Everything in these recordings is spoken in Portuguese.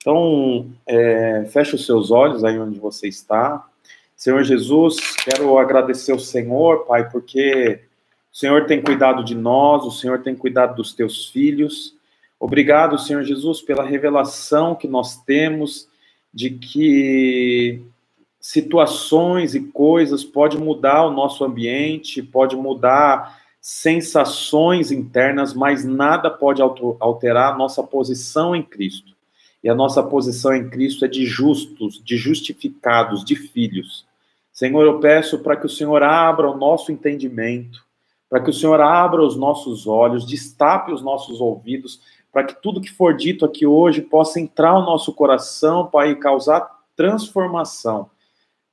Então, é, feche os seus olhos aí onde você está. Senhor Jesus, quero agradecer ao Senhor, Pai, porque o Senhor tem cuidado de nós, o Senhor tem cuidado dos teus filhos. Obrigado, Senhor Jesus, pela revelação que nós temos de que situações e coisas pode mudar o nosso ambiente, pode mudar sensações internas, mas nada pode alterar a nossa posição em Cristo. E a nossa posição em Cristo é de justos, de justificados, de filhos. Senhor, eu peço para que o Senhor abra o nosso entendimento, para que o Senhor abra os nossos olhos, destape os nossos ouvidos, para que tudo que for dito aqui hoje possa entrar no nosso coração, Pai, e causar transformação,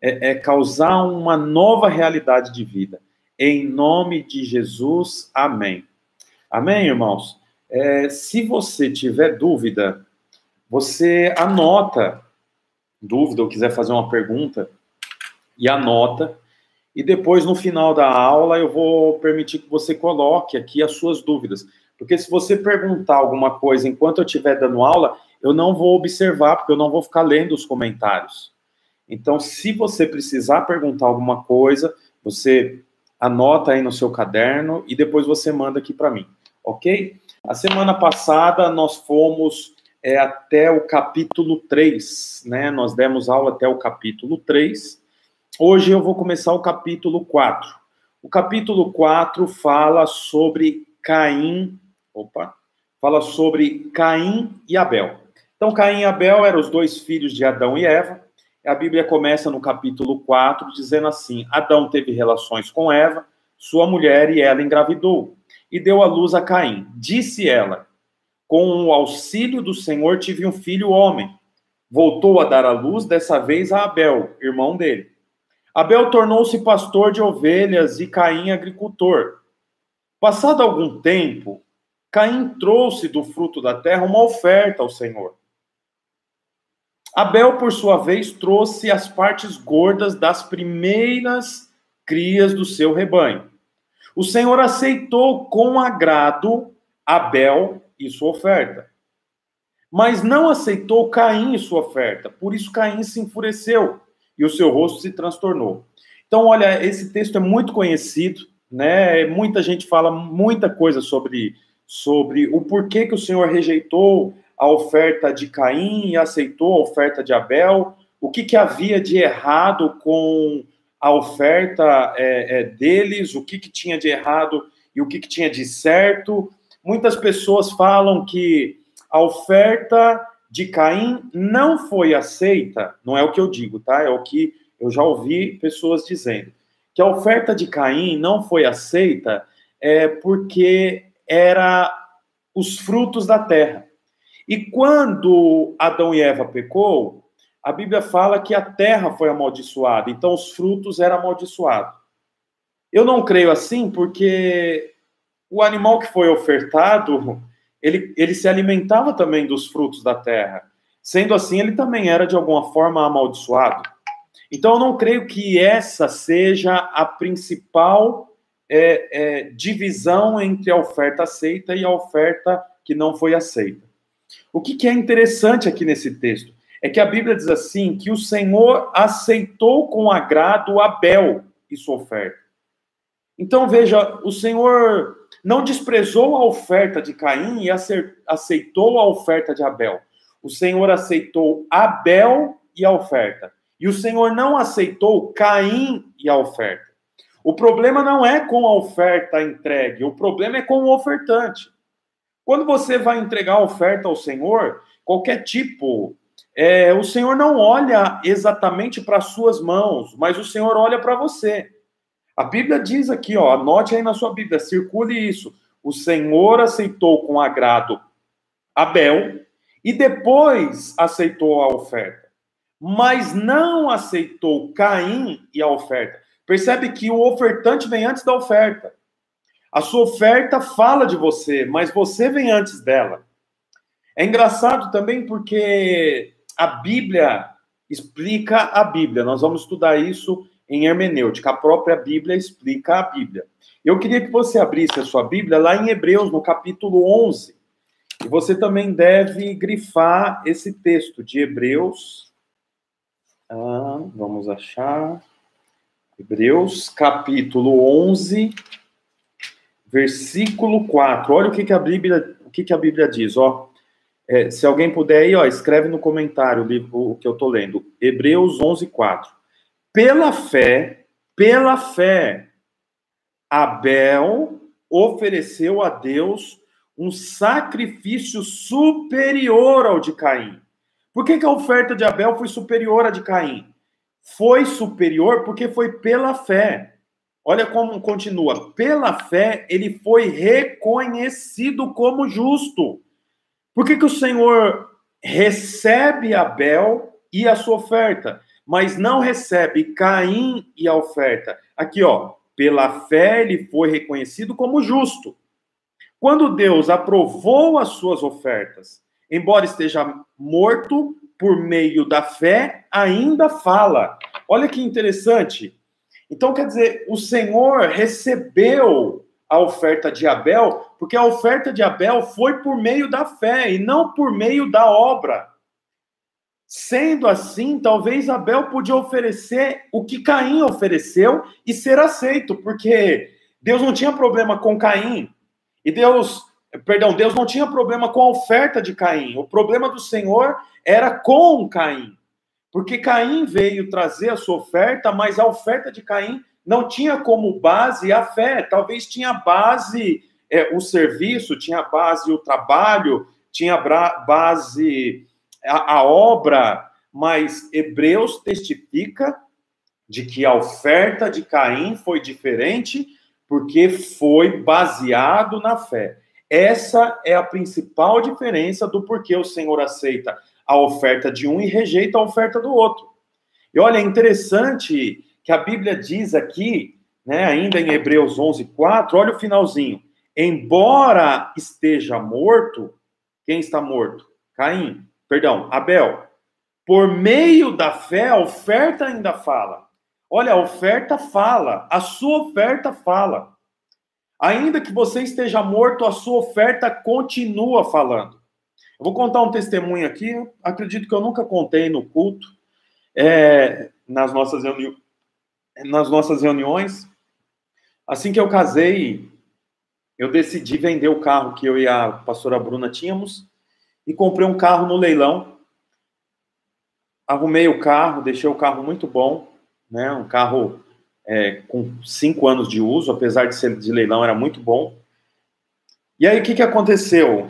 é, é causar uma nova realidade de vida. Em nome de Jesus, amém. Amém, irmãos? É, se você tiver dúvida, você anota dúvida ou quiser fazer uma pergunta e anota. E depois, no final da aula, eu vou permitir que você coloque aqui as suas dúvidas. Porque se você perguntar alguma coisa enquanto eu estiver dando aula, eu não vou observar, porque eu não vou ficar lendo os comentários. Então, se você precisar perguntar alguma coisa, você anota aí no seu caderno e depois você manda aqui para mim, ok? A semana passada nós fomos é até o capítulo 3, né? Nós demos aula até o capítulo 3. Hoje eu vou começar o capítulo 4. O capítulo 4 fala sobre Caim, opa, fala sobre Caim e Abel. Então, Caim e Abel eram os dois filhos de Adão e Eva. A Bíblia começa no capítulo 4 dizendo assim: Adão teve relações com Eva, sua mulher, e ela engravidou, e deu à luz a Caim. Disse ela: com o auxílio do Senhor tive um filho homem. Voltou a dar à luz, dessa vez a Abel, irmão dele. Abel tornou-se pastor de ovelhas e Caim agricultor. Passado algum tempo, Caim trouxe do fruto da terra uma oferta ao Senhor. Abel, por sua vez, trouxe as partes gordas das primeiras crias do seu rebanho. O Senhor aceitou com agrado Abel e sua oferta. Mas não aceitou Caim e sua oferta. Por isso Caim se enfureceu e o seu rosto se transtornou. Então, olha, esse texto é muito conhecido, né? Muita gente fala muita coisa sobre, sobre o porquê que o Senhor rejeitou a oferta de Caim e aceitou a oferta de Abel. O que, que havia de errado com a oferta é, é, deles? O que, que tinha de errado e o que, que tinha de certo? Muitas pessoas falam que a oferta de Caim não foi aceita, não é o que eu digo, tá? É o que eu já ouvi pessoas dizendo. Que a oferta de Caim não foi aceita é porque era os frutos da terra. E quando Adão e Eva pecou, a Bíblia fala que a terra foi amaldiçoada, então os frutos eram amaldiçoados. Eu não creio assim porque o animal que foi ofertado, ele, ele se alimentava também dos frutos da terra. Sendo assim, ele também era de alguma forma amaldiçoado. Então, eu não creio que essa seja a principal é, é, divisão entre a oferta aceita e a oferta que não foi aceita. O que, que é interessante aqui nesse texto é que a Bíblia diz assim: que o Senhor aceitou com agrado Abel e sua oferta. Então, veja, o Senhor não desprezou a oferta de Caim e aceitou a oferta de Abel. O Senhor aceitou Abel e a oferta. E o Senhor não aceitou Caim e a oferta. O problema não é com a oferta entregue, o problema é com o ofertante. Quando você vai entregar a oferta ao Senhor, qualquer tipo, é, o Senhor não olha exatamente para as suas mãos, mas o Senhor olha para você. A Bíblia diz aqui, ó, anote aí na sua Bíblia, circule isso. O Senhor aceitou com agrado Abel e depois aceitou a oferta. Mas não aceitou Caim e a oferta. Percebe que o ofertante vem antes da oferta. A sua oferta fala de você, mas você vem antes dela. É engraçado também porque a Bíblia explica a Bíblia. Nós vamos estudar isso em hermenêutica. A própria Bíblia explica a Bíblia. Eu queria que você abrisse a sua Bíblia lá em Hebreus, no capítulo 11. E você também deve grifar esse texto de Hebreus. Ah, vamos achar. Hebreus, capítulo 11, versículo 4. Olha o que, que a Bíblia, o que, que a Bíblia diz, ó. É, se alguém puder aí, ó, escreve no comentário o livro o que eu estou lendo. Hebreus 11, 4. Pela fé, pela fé, Abel ofereceu a Deus um sacrifício superior ao de Caim. Por que, que a oferta de Abel foi superior à de Caim? Foi superior porque foi pela fé. Olha como continua. Pela fé, ele foi reconhecido como justo. Por que, que o Senhor recebe Abel e a sua oferta, mas não recebe Caim e a oferta? Aqui, ó. Pela fé, ele foi reconhecido como justo. Quando Deus aprovou as suas ofertas, embora esteja morto, por meio da fé, ainda fala. Olha que interessante. Então, quer dizer, o Senhor recebeu a oferta de Abel, porque a oferta de Abel foi por meio da fé e não por meio da obra. Sendo assim, talvez Abel podia oferecer o que Caim ofereceu e ser aceito, porque Deus não tinha problema com Caim. E Deus, perdão, Deus não tinha problema com a oferta de Caim. O problema do Senhor era com Caim. Porque Caim veio trazer a sua oferta, mas a oferta de Caim não tinha como base a fé, talvez tinha base é, o serviço, tinha base o trabalho, tinha base a, a obra, mas Hebreus testifica de que a oferta de Caim foi diferente porque foi baseado na fé. Essa é a principal diferença do porquê o Senhor aceita a oferta de um e rejeita a oferta do outro. E olha, é interessante que a Bíblia diz aqui, né, ainda em Hebreus 11, 4, olha o finalzinho. Embora esteja morto, quem está morto? Caim, perdão, Abel. Por meio da fé, a oferta ainda fala. Olha, a oferta fala, a sua oferta fala. Ainda que você esteja morto, a sua oferta continua falando. Eu vou contar um testemunho aqui, acredito que eu nunca contei no culto, é, nas nossas reuniões nas nossas reuniões, assim que eu casei, eu decidi vender o carro que eu e a pastora Bruna tínhamos e comprei um carro no leilão. Arrumei o carro, deixei o carro muito bom, né? Um carro é, com cinco anos de uso, apesar de ser de leilão, era muito bom. E aí, o que, que aconteceu?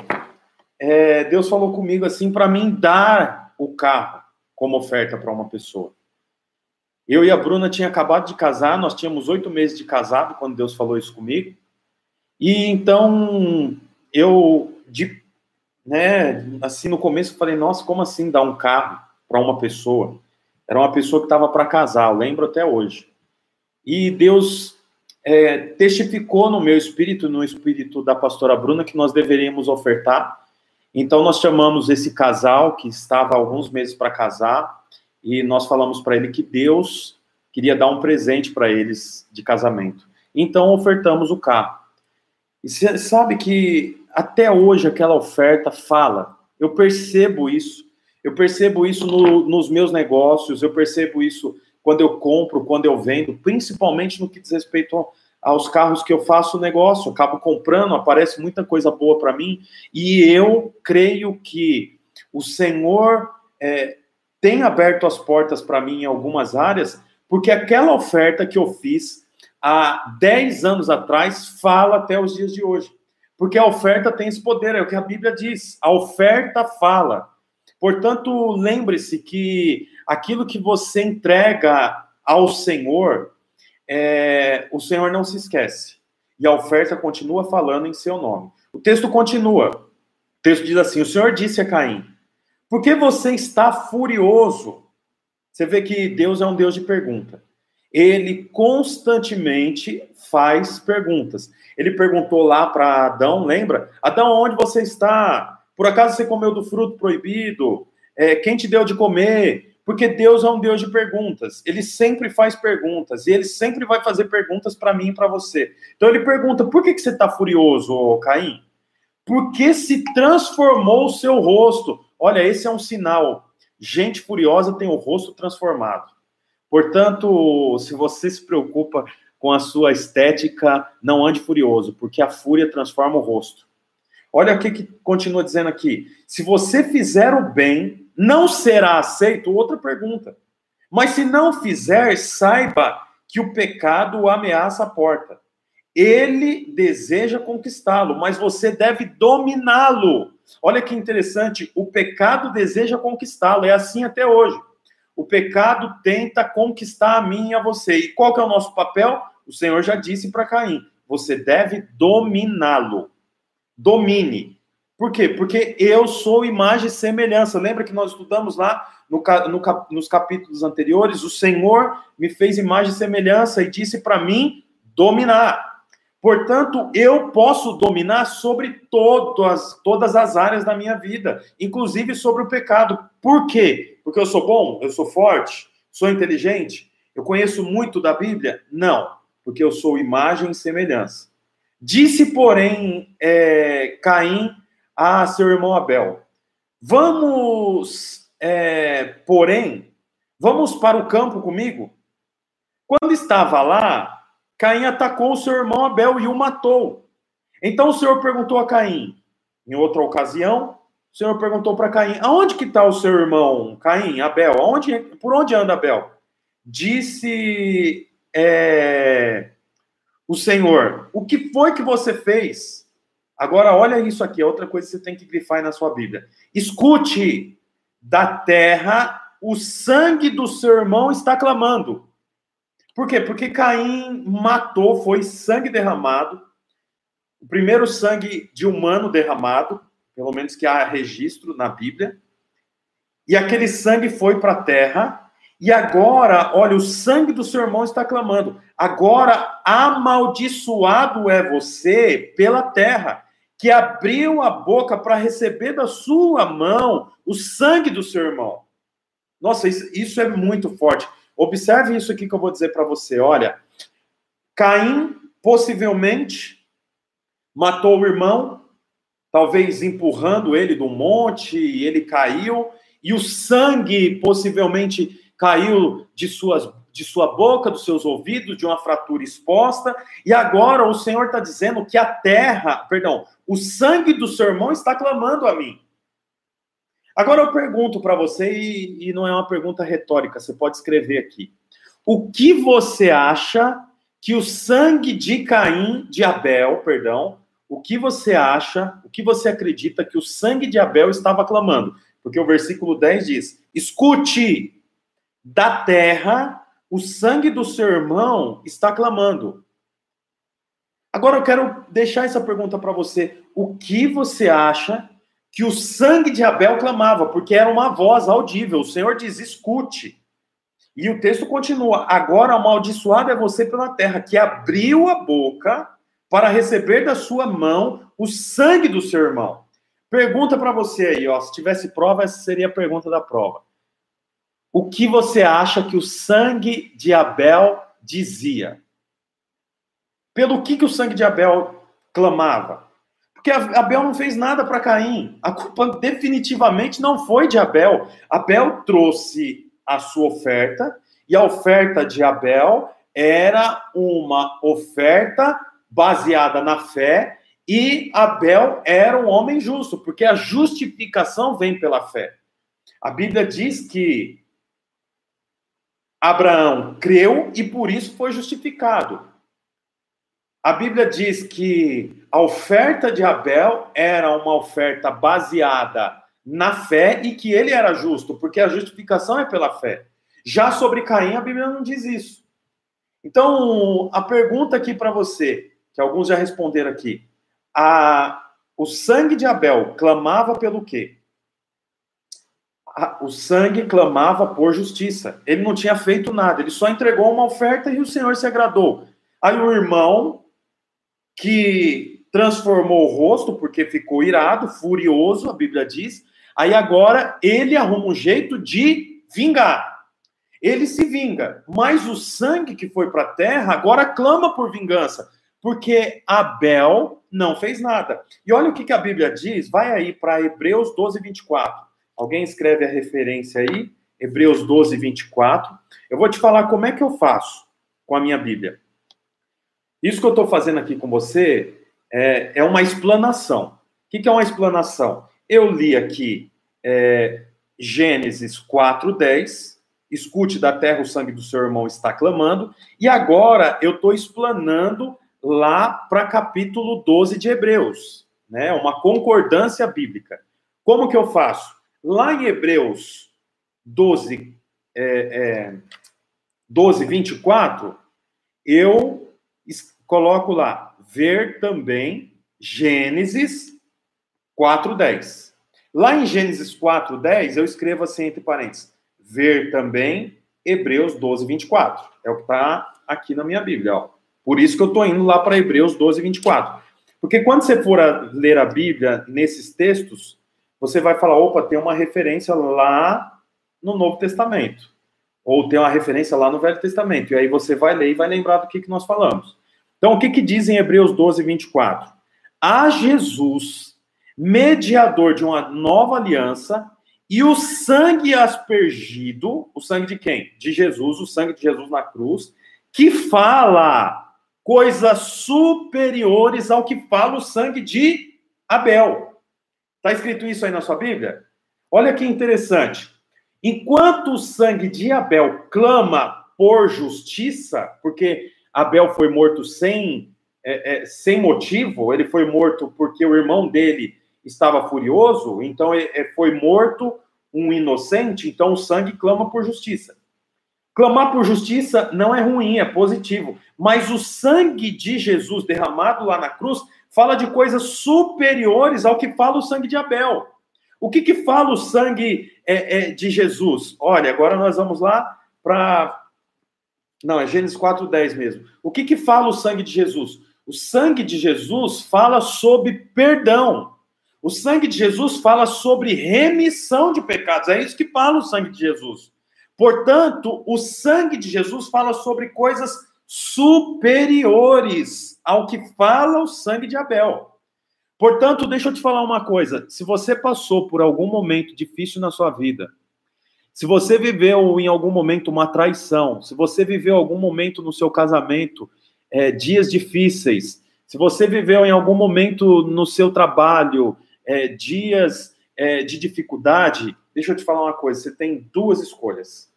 É, Deus falou comigo assim para mim dar o carro como oferta para uma pessoa. Eu e a Bruna tinha acabado de casar, nós tínhamos oito meses de casado quando Deus falou isso comigo. E então eu, de, né, assim no começo, falei: nossa, como assim dar um carro para uma pessoa? Era uma pessoa que estava para casar, eu lembro até hoje. E Deus é, testificou no meu espírito, no espírito da pastora Bruna, que nós deveríamos ofertar. Então nós chamamos esse casal que estava alguns meses para casar e nós falamos para ele que Deus queria dar um presente para eles de casamento. Então ofertamos o carro. E você sabe que até hoje aquela oferta fala. Eu percebo isso. Eu percebo isso no, nos meus negócios, eu percebo isso quando eu compro, quando eu vendo, principalmente no que diz respeito aos carros que eu faço negócio. Acabo comprando, aparece muita coisa boa para mim, e eu creio que o Senhor é, tem aberto as portas para mim em algumas áreas, porque aquela oferta que eu fiz há 10 anos atrás fala até os dias de hoje. Porque a oferta tem esse poder, é o que a Bíblia diz. A oferta fala. Portanto, lembre-se que aquilo que você entrega ao Senhor, é, o Senhor não se esquece. E a oferta continua falando em seu nome. O texto continua. O texto diz assim: O Senhor disse a Caim: por que você está furioso? Você vê que Deus é um Deus de pergunta. Ele constantemente faz perguntas. Ele perguntou lá para Adão, lembra? Adão, onde você está? Por acaso você comeu do fruto proibido? É, quem te deu de comer? Porque Deus é um Deus de perguntas. Ele sempre faz perguntas e ele sempre vai fazer perguntas para mim e para você. Então ele pergunta: por que, que você está furioso, Caim? porque se transformou o seu rosto. Olha, esse é um sinal. Gente furiosa tem o rosto transformado. Portanto, se você se preocupa com a sua estética, não ande furioso, porque a fúria transforma o rosto. Olha o que, continua dizendo aqui. Se você fizer o bem, não será aceito? Outra pergunta. Mas se não fizer, saiba que o pecado ameaça a porta. Ele deseja conquistá-lo, mas você deve dominá-lo. Olha que interessante, o pecado deseja conquistá-lo, é assim até hoje. O pecado tenta conquistar a mim e a você. E qual que é o nosso papel? O Senhor já disse para Caim: você deve dominá-lo. Domine. Por quê? Porque eu sou imagem e semelhança. Lembra que nós estudamos lá no, no, nos capítulos anteriores? O Senhor me fez imagem e semelhança e disse para mim dominar. Portanto, eu posso dominar sobre todas, todas as áreas da minha vida, inclusive sobre o pecado. Por quê? Porque eu sou bom? Eu sou forte? Sou inteligente? Eu conheço muito da Bíblia? Não, porque eu sou imagem e semelhança. Disse, porém, é, Caim a seu irmão Abel: Vamos, é, porém, vamos para o campo comigo? Quando estava lá, Caim atacou o seu irmão Abel e o matou. Então o Senhor perguntou a Caim, em outra ocasião, o Senhor perguntou para Caim: Aonde que está o seu irmão Caim, Abel? Aonde, por onde anda Abel? Disse é, o Senhor: O que foi que você fez? Agora, olha isso aqui, é outra coisa que você tem que grifar na sua Bíblia. Escute, da terra o sangue do seu irmão está clamando. Por quê? Porque Caim matou, foi sangue derramado, o primeiro sangue de humano derramado, pelo menos que há registro na Bíblia, e aquele sangue foi para a terra, e agora, olha, o sangue do seu irmão está clamando. Agora, amaldiçoado é você pela terra, que abriu a boca para receber da sua mão o sangue do seu irmão. Nossa, isso, isso é muito forte. Observe isso aqui que eu vou dizer para você. Olha, Caim possivelmente matou o irmão, talvez empurrando ele do monte, e ele caiu, e o sangue possivelmente caiu de, suas, de sua boca, dos seus ouvidos, de uma fratura exposta, e agora o Senhor está dizendo que a terra, perdão, o sangue do seu irmão está clamando a mim. Agora eu pergunto para você, e, e não é uma pergunta retórica, você pode escrever aqui. O que você acha que o sangue de Caim, de Abel, perdão, o que você acha, o que você acredita que o sangue de Abel estava clamando? Porque o versículo 10 diz: escute, da terra o sangue do seu irmão está clamando. Agora eu quero deixar essa pergunta para você. O que você acha que o sangue de Abel clamava, porque era uma voz audível. O Senhor diz: escute. E o texto continua: agora amaldiçoado é você pela terra, que abriu a boca para receber da sua mão o sangue do seu irmão. Pergunta para você aí, ó, se tivesse prova, essa seria a pergunta da prova. O que você acha que o sangue de Abel dizia? Pelo que, que o sangue de Abel clamava? Porque Abel não fez nada para Caim. A culpa definitivamente não foi de Abel. Abel trouxe a sua oferta, e a oferta de Abel era uma oferta baseada na fé, e Abel era um homem justo, porque a justificação vem pela fé. A Bíblia diz que Abraão creu e por isso foi justificado. A Bíblia diz que a oferta de Abel era uma oferta baseada na fé e que ele era justo, porque a justificação é pela fé. Já sobre Caim, a Bíblia não diz isso. Então, a pergunta aqui para você, que alguns já responderam aqui, a, o sangue de Abel clamava pelo quê? o sangue clamava por justiça. Ele não tinha feito nada, ele só entregou uma oferta e o Senhor se agradou. Aí o irmão que transformou o rosto porque ficou irado, furioso, a Bíblia diz. Aí agora ele arruma um jeito de vingar. Ele se vinga, mas o sangue que foi para a terra agora clama por vingança. Porque Abel não fez nada. E olha o que, que a Bíblia diz, vai aí para Hebreus 12, 24. Alguém escreve a referência aí, Hebreus 12, 24. Eu vou te falar como é que eu faço com a minha Bíblia. Isso que eu estou fazendo aqui com você é, é uma explanação. O que, que, é uma explanação? Eu li aqui é, Gênesis 4,10. Escute da terra o sangue do seu irmão está clamando. E agora eu estou explanando lá para capítulo 12 de Hebreus, né? Uma concordância bíblica. Como que eu faço? Lá em Hebreus 12, é, é, 12 24, eu coloco lá, ver também Gênesis 4:10. Lá em Gênesis 4:10, eu escrevo assim entre parênteses, ver também Hebreus 12, 24. É o que está aqui na minha Bíblia, ó. Por isso que eu estou indo lá para Hebreus 12, 24. Porque quando você for a ler a Bíblia nesses textos, você vai falar, opa, tem uma referência lá no Novo Testamento. Ou tem uma referência lá no Velho Testamento. E aí você vai ler e vai lembrar do que, que nós falamos. Então, o que, que diz em Hebreus 12, 24? A Jesus, mediador de uma nova aliança, e o sangue aspergido, o sangue de quem? De Jesus, o sangue de Jesus na cruz, que fala coisas superiores ao que fala o sangue de Abel. Está escrito isso aí na sua Bíblia? Olha que interessante. Enquanto o sangue de Abel clama por justiça, porque Abel foi morto sem, é, é, sem motivo, ele foi morto porque o irmão dele estava furioso, então ele, é, foi morto um inocente, então o sangue clama por justiça. Clamar por justiça não é ruim, é positivo. Mas o sangue de Jesus derramado lá na cruz fala de coisas superiores ao que fala o sangue de Abel. O que, que fala o sangue é, é, de Jesus? Olha, agora nós vamos lá para. Não, é Gênesis 4,10 mesmo. O que, que fala o sangue de Jesus? O sangue de Jesus fala sobre perdão. O sangue de Jesus fala sobre remissão de pecados. É isso que fala o sangue de Jesus. Portanto, o sangue de Jesus fala sobre coisas superiores ao que fala o sangue de Abel. Portanto, deixa eu te falar uma coisa: se você passou por algum momento difícil na sua vida, se você viveu em algum momento uma traição, se você viveu algum momento no seu casamento é, dias difíceis, se você viveu em algum momento no seu trabalho é, dias é, de dificuldade, deixa eu te falar uma coisa: você tem duas escolhas.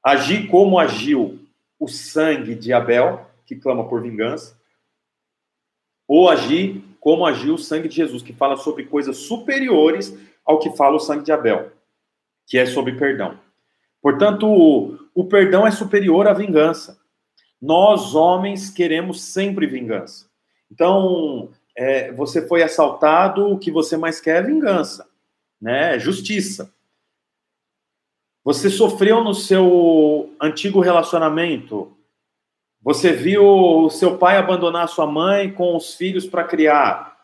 Agir como agiu o sangue de Abel, que clama por vingança, ou agir como agiu o sangue de Jesus, que fala sobre coisas superiores ao que fala o sangue de Abel, que é sobre perdão. Portanto, o, o perdão é superior à vingança. Nós, homens, queremos sempre vingança. Então, é, você foi assaltado, o que você mais quer é vingança, né? Justiça. Você sofreu no seu antigo relacionamento. Você viu o seu pai abandonar sua mãe com os filhos para criar.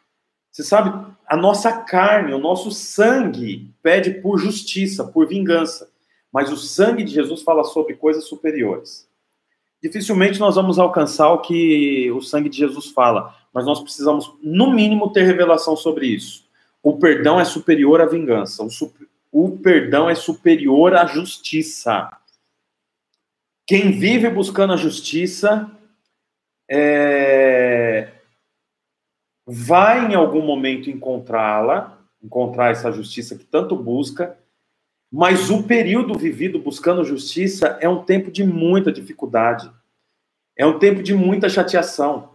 Você sabe, a nossa carne, o nosso sangue pede por justiça, por vingança. Mas o sangue de Jesus fala sobre coisas superiores. Dificilmente nós vamos alcançar o que o sangue de Jesus fala, mas nós precisamos, no mínimo, ter revelação sobre isso. O perdão é superior à vingança. O, o perdão é superior à justiça. Quem vive buscando a justiça é... vai em algum momento encontrá-la, encontrar essa justiça que tanto busca, mas o período vivido buscando justiça é um tempo de muita dificuldade, é um tempo de muita chateação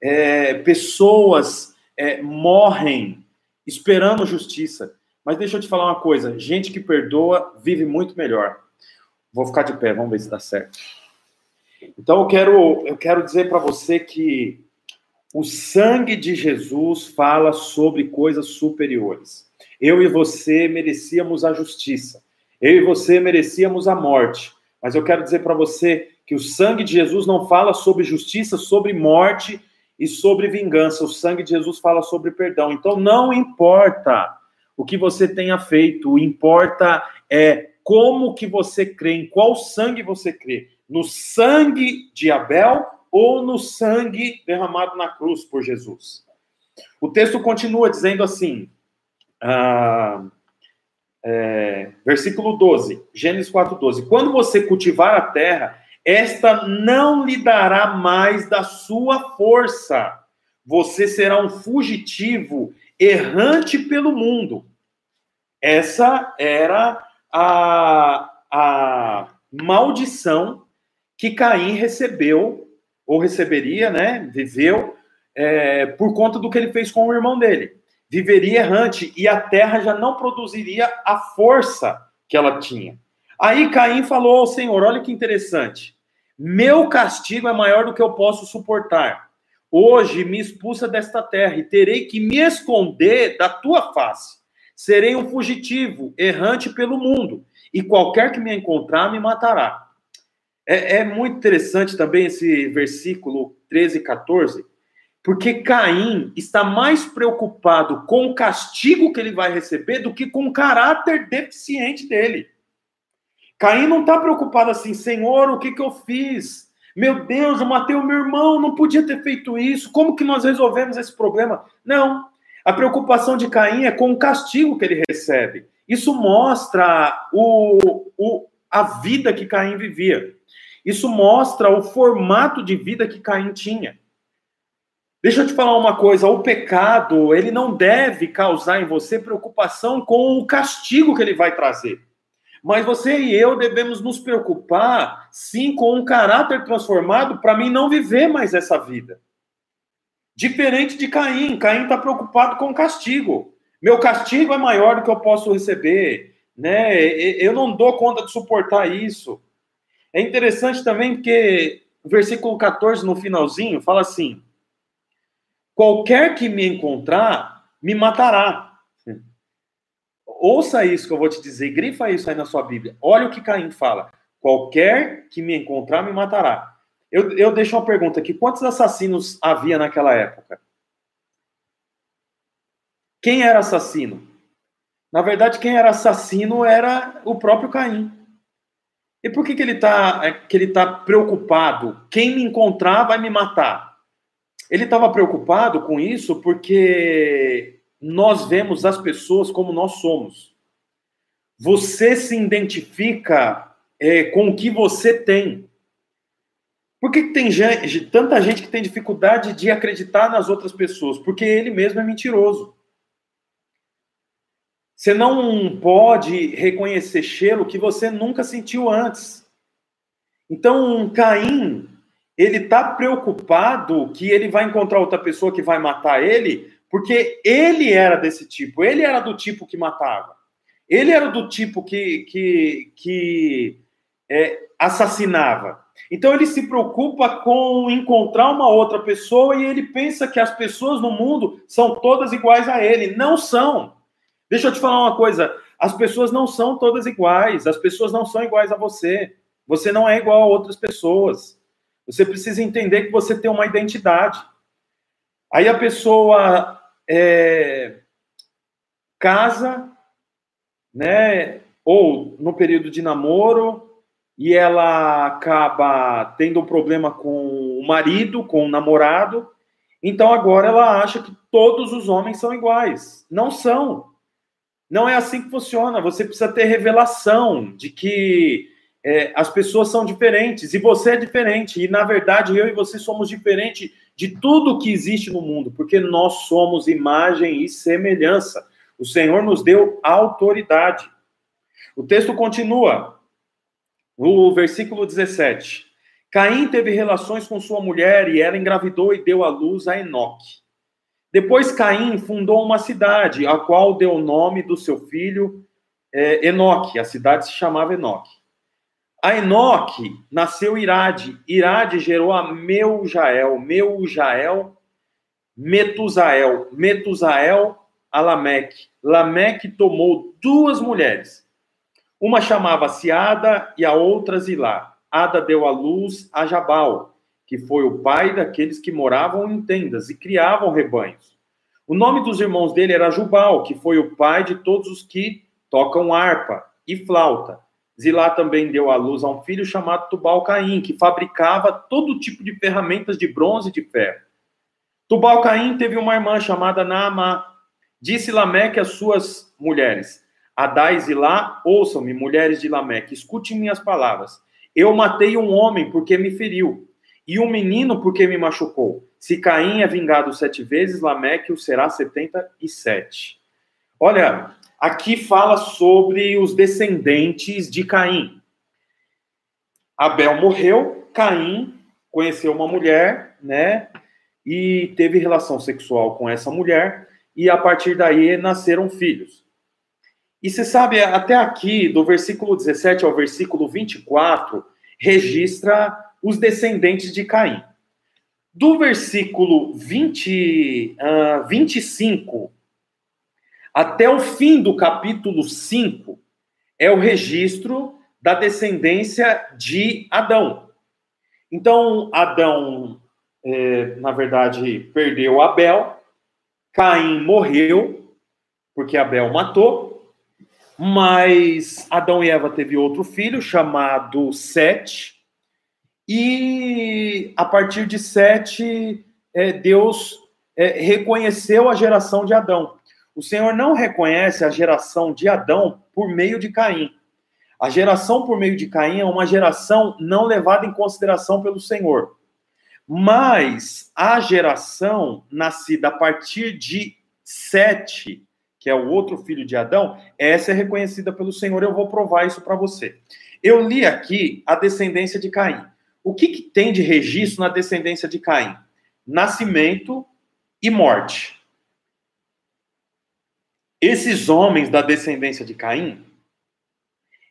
é, pessoas é, morrem esperando justiça. Mas deixa eu te falar uma coisa: gente que perdoa vive muito melhor. Vou ficar de pé, vamos ver se dá certo. Então eu quero, eu quero dizer para você que o sangue de Jesus fala sobre coisas superiores. Eu e você merecíamos a justiça. Eu e você merecíamos a morte. Mas eu quero dizer para você que o sangue de Jesus não fala sobre justiça, sobre morte e sobre vingança. O sangue de Jesus fala sobre perdão. Então não importa o que você tenha feito, importa é como que você crê, em qual sangue você crê. No sangue de Abel ou no sangue derramado na cruz por Jesus. O texto continua dizendo assim, ah, é, versículo 12, Gênesis 4, 12: Quando você cultivar a terra, esta não lhe dará mais da sua força. Você será um fugitivo errante pelo mundo. Essa era a, a maldição que Caim recebeu, ou receberia, né? Viveu é, por conta do que ele fez com o irmão dele. Viveria errante e a terra já não produziria a força que ela tinha. Aí Caim falou ao Senhor: Olha que interessante. Meu castigo é maior do que eu posso suportar. Hoje me expulsa desta terra e terei que me esconder da tua face. Serei um fugitivo, errante pelo mundo, e qualquer que me encontrar me matará. É, é muito interessante também esse versículo 13 e 14, porque Caim está mais preocupado com o castigo que ele vai receber do que com o caráter deficiente dele. Caim não está preocupado assim, Senhor, o que, que eu fiz? Meu Deus, eu matei o meu irmão, não podia ter feito isso. Como que nós resolvemos esse problema? Não. A preocupação de Caim é com o castigo que ele recebe. Isso mostra o, o, a vida que Caim vivia. Isso mostra o formato de vida que Caim tinha. Deixa eu te falar uma coisa, o pecado, ele não deve causar em você preocupação com o castigo que ele vai trazer. Mas você e eu devemos nos preocupar, sim, com um caráter transformado para mim não viver mais essa vida. Diferente de Caim, Caim está preocupado com castigo. Meu castigo é maior do que eu posso receber, né? Eu não dou conta de suportar isso. É interessante também porque o versículo 14 no finalzinho fala assim: Qualquer que me encontrar me matará. Ouça isso que eu vou te dizer, grifa isso aí na sua Bíblia. Olha o que Caim fala: qualquer que me encontrar me matará. Eu, eu deixo uma pergunta aqui: quantos assassinos havia naquela época? Quem era assassino? Na verdade, quem era assassino era o próprio Caim. E por que, que ele está que ele tá preocupado? Quem me encontrar vai me matar. Ele estava preocupado com isso porque nós vemos as pessoas como nós somos. Você se identifica é, com o que você tem. Por que tem gente, tanta gente que tem dificuldade de acreditar nas outras pessoas? Porque ele mesmo é mentiroso. Você não pode reconhecer cheiro que você nunca sentiu antes. Então, Caim, ele está preocupado que ele vai encontrar outra pessoa que vai matar ele, porque ele era desse tipo, ele era do tipo que matava. Ele era do tipo que, que, que é, assassinava. Então ele se preocupa com encontrar uma outra pessoa e ele pensa que as pessoas no mundo são todas iguais a ele. Não são. Deixa eu te falar uma coisa: as pessoas não são todas iguais, as pessoas não são iguais a você. Você não é igual a outras pessoas. Você precisa entender que você tem uma identidade. Aí a pessoa é, casa, né? Ou no período de namoro, e ela acaba tendo um problema com o marido, com o namorado. Então agora ela acha que todos os homens são iguais. Não são. Não é assim que funciona. Você precisa ter revelação de que é, as pessoas são diferentes e você é diferente. E na verdade eu e você somos diferentes de tudo que existe no mundo, porque nós somos imagem e semelhança. O Senhor nos deu autoridade. O texto continua, o versículo 17. Caim teve relações com sua mulher e ela engravidou e deu à luz a Enoque. Depois Caim fundou uma cidade, a qual deu o nome do seu filho é, Enoque. A cidade se chamava Enoque. A Enoque nasceu Irade. Irade gerou a Meujael. Meujael, Metusael. Metusael, a Lameque. Lameque tomou duas mulheres. Uma chamava-se Ada e a outra Zilá. Ada deu à luz a Jabal, que foi o pai daqueles que moravam em tendas e criavam rebanhos. O nome dos irmãos dele era Jubal, que foi o pai de todos os que tocam harpa e flauta. Zilá também deu à luz a um filho chamado Tubal-Caim, que fabricava todo tipo de ferramentas de bronze e de ferro. Tubal-Caim teve uma irmã chamada Naamá. Disse Lameque às suas mulheres, Adá e Zilá, ouçam-me, mulheres de Lameque, escutem minhas palavras. Eu matei um homem porque me feriu, e um menino porque me machucou. Se Caim é vingado sete vezes, Lameque o será setenta e sete. Olha, aqui fala sobre os descendentes de Caim. Abel morreu, Caim conheceu uma mulher, né? E teve relação sexual com essa mulher, e a partir daí nasceram filhos. E você sabe, até aqui, do versículo 17 ao versículo 24, registra os descendentes de Caim. Do versículo 20, uh, 25 até o fim do capítulo 5 é o registro da descendência de Adão. Então, Adão, é, na verdade, perdeu Abel, Caim morreu, porque Abel matou, mas Adão e Eva teve outro filho chamado Sete, e a partir de Sete, é, Deus é, reconheceu a geração de Adão. O Senhor não reconhece a geração de Adão por meio de Caim. A geração por meio de Caim é uma geração não levada em consideração pelo Senhor. Mas a geração nascida a partir de Sete, que é o outro filho de Adão, essa é reconhecida pelo Senhor. Eu vou provar isso para você. Eu li aqui a descendência de Caim. O que, que tem de registro na descendência de Caim? Nascimento e morte. Esses homens da descendência de Caim,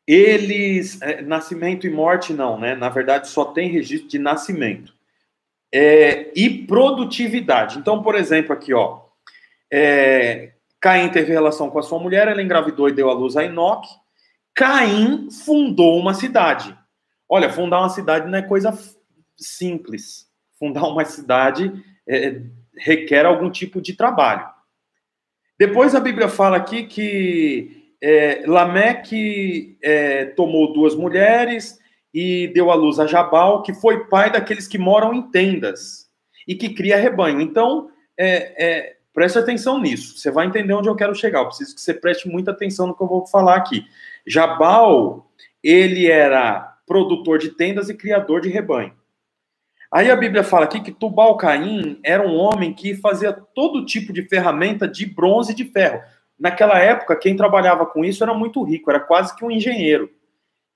eles. É, nascimento e morte não, né? Na verdade, só tem registro de nascimento. É, e produtividade. Então, por exemplo, aqui, ó. É, Caim teve relação com a sua mulher, ela engravidou e deu à luz a Enoque. Caim fundou uma cidade. Olha, fundar uma cidade não é coisa simples. Fundar uma cidade é, requer algum tipo de trabalho. Depois a Bíblia fala aqui que é, Lameque é, tomou duas mulheres e deu à luz a Jabal, que foi pai daqueles que moram em tendas e que cria rebanho. Então, é, é, preste atenção nisso. Você vai entender onde eu quero chegar. Eu preciso que você preste muita atenção no que eu vou falar aqui. Jabal, ele era produtor de tendas e criador de rebanho. Aí a Bíblia fala aqui que Tubal-Caim era um homem que fazia todo tipo de ferramenta de bronze e de ferro. Naquela época, quem trabalhava com isso era muito rico, era quase que um engenheiro.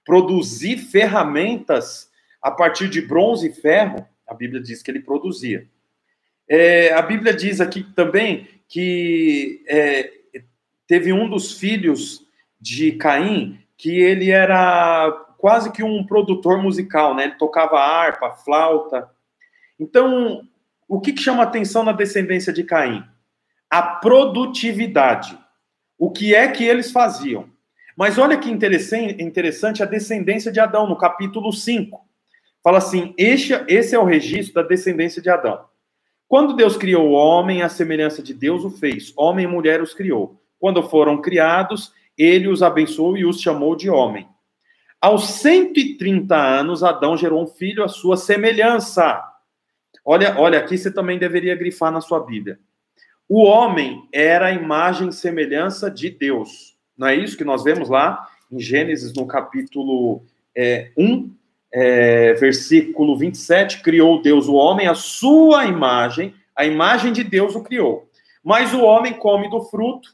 Produzir ferramentas a partir de bronze e ferro, a Bíblia diz que ele produzia. É, a Bíblia diz aqui também que é, teve um dos filhos de Caim que ele era quase que um produtor musical, né? Ele tocava harpa, flauta. Então, o que, que chama atenção na descendência de Caim? A produtividade. O que é que eles faziam? Mas olha que interessante a descendência de Adão, no capítulo 5. Fala assim: esse, esse é o registro da descendência de Adão. Quando Deus criou o homem, a semelhança de Deus o fez. Homem e mulher os criou. Quando foram criados, ele os abençoou e os chamou de homem. Aos 130 anos, Adão gerou um filho à sua semelhança. Olha, olha, aqui você também deveria grifar na sua Bíblia. O homem era a imagem e semelhança de Deus. Não é isso que nós vemos lá em Gênesis, no capítulo é, 1, é, versículo 27? Criou Deus o homem, a sua imagem, a imagem de Deus o criou. Mas o homem come do fruto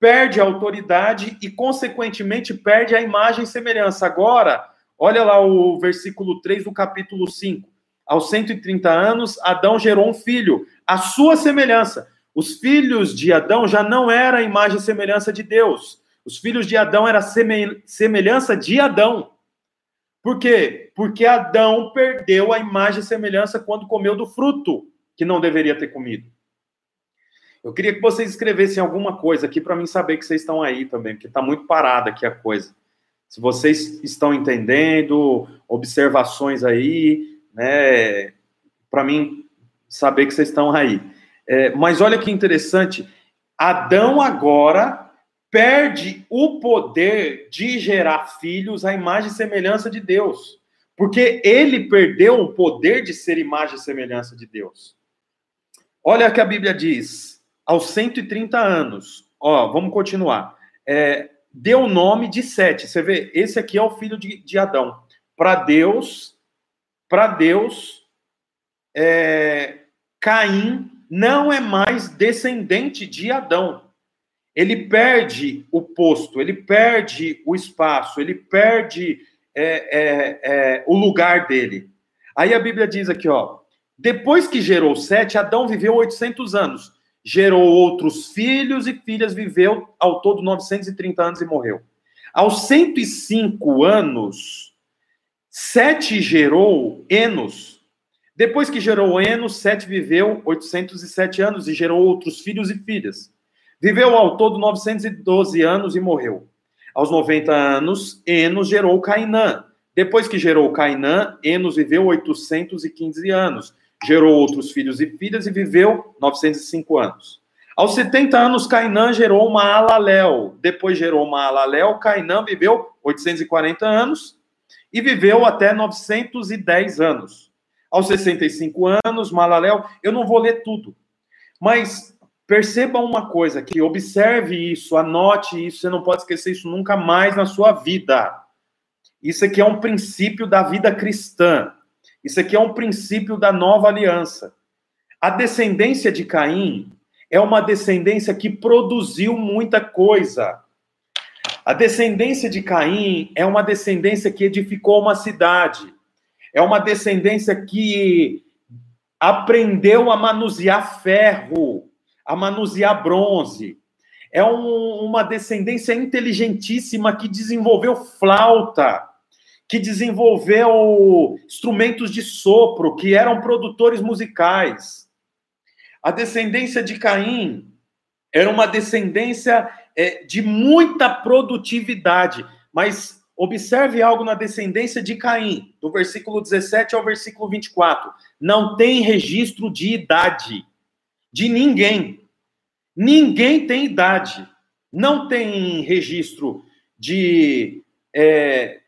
perde a autoridade e, consequentemente, perde a imagem e semelhança. Agora, olha lá o versículo 3 do capítulo 5. Aos 130 anos, Adão gerou um filho, a sua semelhança. Os filhos de Adão já não eram a imagem e semelhança de Deus. Os filhos de Adão eram semelhança de Adão. Por quê? Porque Adão perdeu a imagem e semelhança quando comeu do fruto que não deveria ter comido. Eu queria que vocês escrevessem alguma coisa aqui para mim saber que vocês estão aí também, porque está muito parada aqui a coisa. Se vocês estão entendendo, observações aí, né, para mim saber que vocês estão aí. É, mas olha que interessante, Adão agora perde o poder de gerar filhos à imagem e semelhança de Deus. Porque ele perdeu o poder de ser imagem e semelhança de Deus. Olha o que a Bíblia diz. Aos 130 anos, ó, vamos continuar. É, deu o nome de Sete. Você vê, esse aqui é o filho de, de Adão. Para Deus, para Deus, é, Caim não é mais descendente de Adão. Ele perde o posto, ele perde o espaço, ele perde é, é, é, o lugar dele. Aí a Bíblia diz aqui, ó, depois que gerou Sete, Adão viveu 800 anos, gerou outros filhos e filhas, viveu ao todo 930 anos e morreu. Aos 105 anos, Sete gerou Enos, depois que gerou Enos, Sete viveu 807 anos e gerou outros filhos e filhas. Viveu ao todo 912 anos e morreu. Aos 90 anos, Enos gerou Cainã. Depois que gerou Cainã, Enos viveu 815 anos. Gerou outros filhos e filhas e viveu 905 anos. Aos 70 anos, Cainã gerou Maalalel. Depois gerou Maalalel, Cainã viveu 840 anos e viveu até 910 anos aos 65 anos, Malaléu, eu não vou ler tudo, mas perceba uma coisa que observe isso, anote isso, você não pode esquecer isso nunca mais na sua vida. Isso aqui é um princípio da vida cristã. Isso aqui é um princípio da nova aliança. A descendência de Caim é uma descendência que produziu muita coisa. A descendência de Caim é uma descendência que edificou uma cidade é uma descendência que aprendeu a manusear ferro, a manusear bronze. É um, uma descendência inteligentíssima que desenvolveu flauta, que desenvolveu instrumentos de sopro, que eram produtores musicais. A descendência de Caim era uma descendência é, de muita produtividade, mas Observe algo na descendência de Caim, do versículo 17 ao versículo 24. Não tem registro de idade de ninguém. Ninguém tem idade. Não tem registro de é,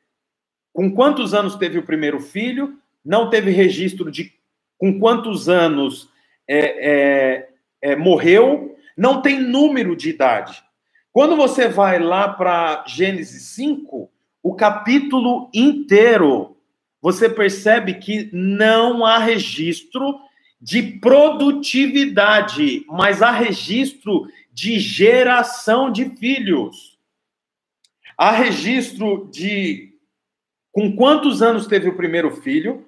com quantos anos teve o primeiro filho, não teve registro de com quantos anos é, é, é morreu, não tem número de idade. Quando você vai lá para Gênesis 5, o capítulo inteiro, você percebe que não há registro de produtividade, mas há registro de geração de filhos. Há registro de com quantos anos teve o primeiro filho,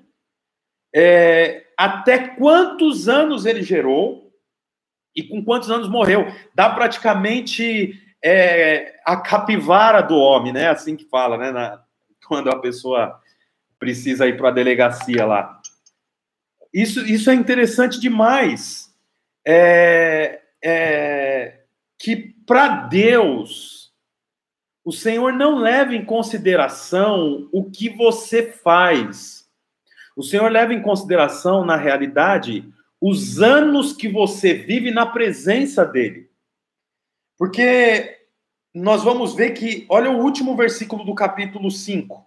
é, até quantos anos ele gerou e com quantos anos morreu. Dá praticamente é a capivara do homem, né? Assim que fala, né? Na, quando a pessoa precisa ir para a delegacia lá. Isso, isso é interessante demais. É, é, que para Deus, o Senhor não leva em consideração o que você faz. O Senhor leva em consideração, na realidade, os anos que você vive na presença dele. Porque nós vamos ver que, olha o último versículo do capítulo 5.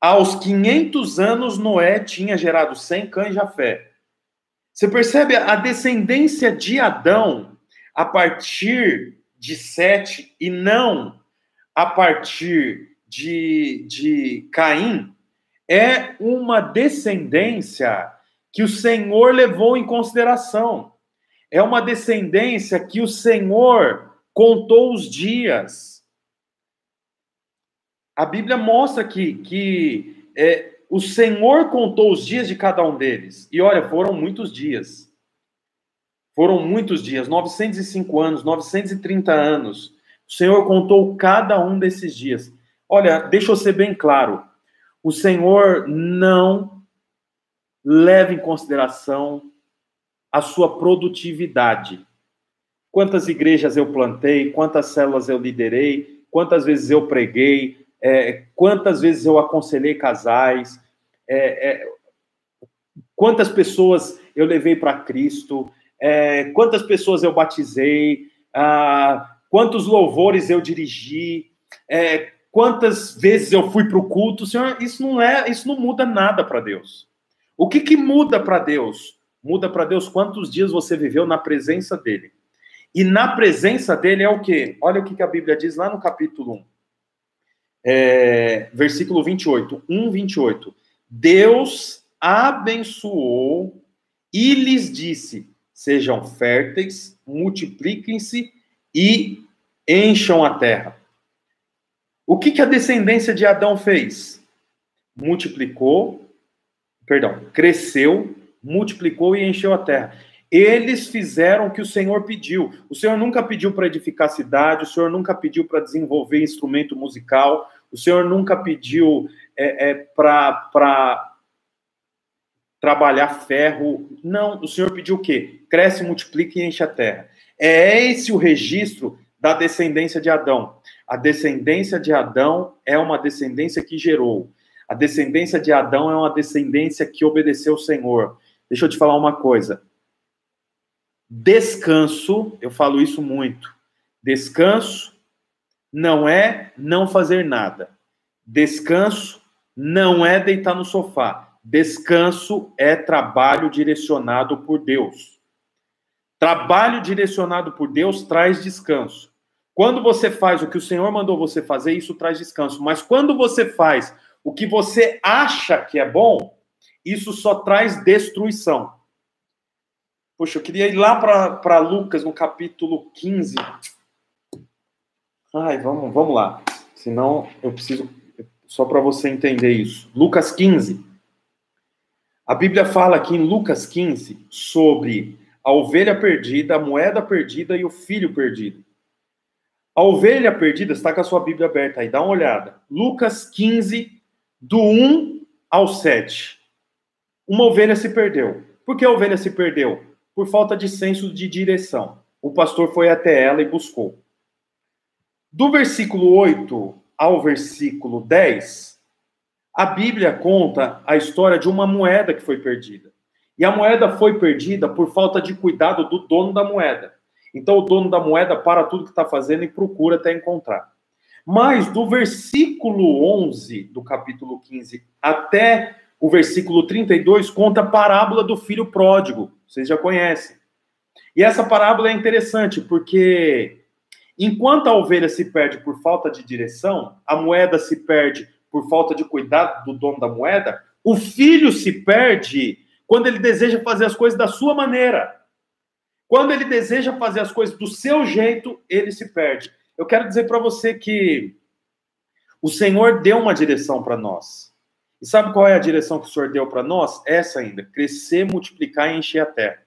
Aos 500 anos, Noé tinha gerado Sem, Cã e Jafé. Você percebe a descendência de Adão a partir de Sete e não a partir de, de Caim é uma descendência que o Senhor levou em consideração. É uma descendência que o Senhor contou os dias. A Bíblia mostra que, que é, o Senhor contou os dias de cada um deles. E olha, foram muitos dias. Foram muitos dias 905 anos, 930 anos. O Senhor contou cada um desses dias. Olha, deixa eu ser bem claro. O Senhor não leva em consideração a sua produtividade quantas igrejas eu plantei, quantas células eu liderei, quantas vezes eu preguei, é, quantas vezes eu aconselhei casais, é, é, quantas pessoas eu levei para Cristo, é, quantas pessoas eu batizei, ah, quantos louvores eu dirigi, é, quantas vezes eu fui para o culto, Senhor, isso não é, isso não muda nada para Deus. O que, que muda para Deus? Muda para Deus quantos dias você viveu na presença dele. E na presença dele é o quê? Olha o que, que a Bíblia diz lá no capítulo 1. É, versículo 28, 1, 28. Deus abençoou e lhes disse: sejam férteis, multipliquem-se e encham a terra. O que, que a descendência de Adão fez? Multiplicou, perdão, cresceu, multiplicou e encheu a terra. Eles fizeram o que o Senhor pediu. O Senhor nunca pediu para edificar cidade, o Senhor nunca pediu para desenvolver instrumento musical, o Senhor nunca pediu é, é, para trabalhar ferro. Não, o Senhor pediu o quê? Cresce, multiplica e enche a terra. É esse o registro da descendência de Adão. A descendência de Adão é uma descendência que gerou. A descendência de Adão é uma descendência que obedeceu o Senhor. Deixa eu te falar uma coisa. Descanso, eu falo isso muito. Descanso não é não fazer nada. Descanso não é deitar no sofá. Descanso é trabalho direcionado por Deus. Trabalho direcionado por Deus traz descanso. Quando você faz o que o Senhor mandou você fazer, isso traz descanso. Mas quando você faz o que você acha que é bom, isso só traz destruição. Poxa, eu queria ir lá para Lucas, no capítulo 15. Ai, vamos, vamos lá. Senão eu preciso, só para você entender isso. Lucas 15. A Bíblia fala aqui em Lucas 15 sobre a ovelha perdida, a moeda perdida e o filho perdido. A ovelha perdida, está com a sua Bíblia aberta aí, dá uma olhada. Lucas 15, do 1 ao 7. Uma ovelha se perdeu. Por que a ovelha se perdeu? Por falta de senso de direção. O pastor foi até ela e buscou. Do versículo 8 ao versículo 10, a Bíblia conta a história de uma moeda que foi perdida. E a moeda foi perdida por falta de cuidado do dono da moeda. Então o dono da moeda para tudo que está fazendo e procura até encontrar. Mas do versículo 11 do capítulo 15 até o versículo 32 conta a parábola do filho pródigo. Vocês já conhecem. E essa parábola é interessante porque enquanto a ovelha se perde por falta de direção, a moeda se perde por falta de cuidado do dono da moeda, o filho se perde quando ele deseja fazer as coisas da sua maneira. Quando ele deseja fazer as coisas do seu jeito, ele se perde. Eu quero dizer para você que o Senhor deu uma direção para nós. E sabe qual é a direção que o Senhor deu para nós? Essa ainda: crescer, multiplicar e encher a terra.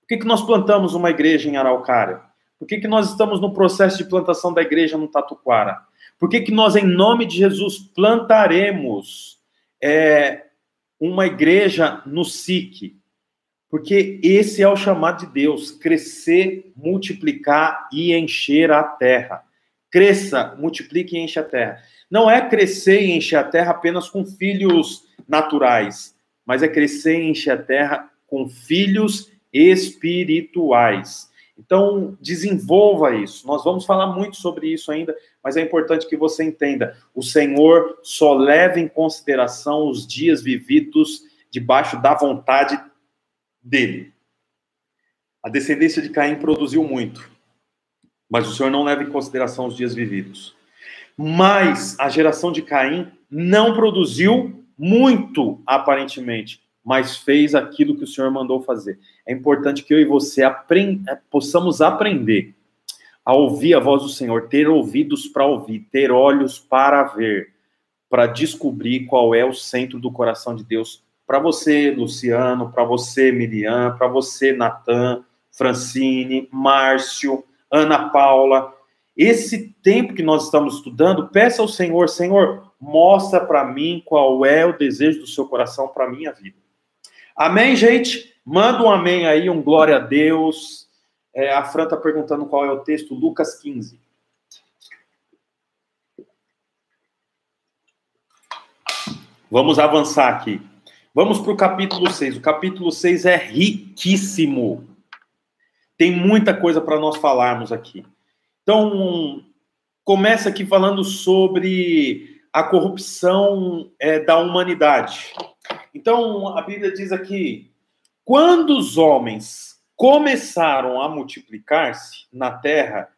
Por que, que nós plantamos uma igreja em Araucária? Por que, que nós estamos no processo de plantação da igreja no Tatuquara? Por que, que nós, em nome de Jesus, plantaremos é, uma igreja no SIC? Porque esse é o chamado de Deus: crescer, multiplicar e encher a terra. Cresça, multiplique e enche a terra. Não é crescer e encher a terra apenas com filhos naturais, mas é crescer e encher a terra com filhos espirituais. Então, desenvolva isso. Nós vamos falar muito sobre isso ainda, mas é importante que você entenda: o Senhor só leva em consideração os dias vividos debaixo da vontade dele. A descendência de Caim produziu muito, mas o Senhor não leva em consideração os dias vividos. Mas a geração de Caim não produziu muito, aparentemente, mas fez aquilo que o Senhor mandou fazer. É importante que eu e você aprend... possamos aprender a ouvir a voz do Senhor, ter ouvidos para ouvir, ter olhos para ver, para descobrir qual é o centro do coração de Deus para você, Luciano, para você, Miriam, para você, Natan, Francine, Márcio, Ana Paula. Esse tempo que nós estamos estudando, peça ao Senhor, Senhor, mostra para mim qual é o desejo do seu coração para minha vida. Amém, gente? Manda um amém aí, um glória a Deus. É, a Fran está perguntando qual é o texto, Lucas 15. Vamos avançar aqui. Vamos para o capítulo 6. O capítulo 6 é riquíssimo. Tem muita coisa para nós falarmos aqui. Então, começa aqui falando sobre a corrupção é, da humanidade. Então, a Bíblia diz aqui: quando os homens começaram a multiplicar-se na terra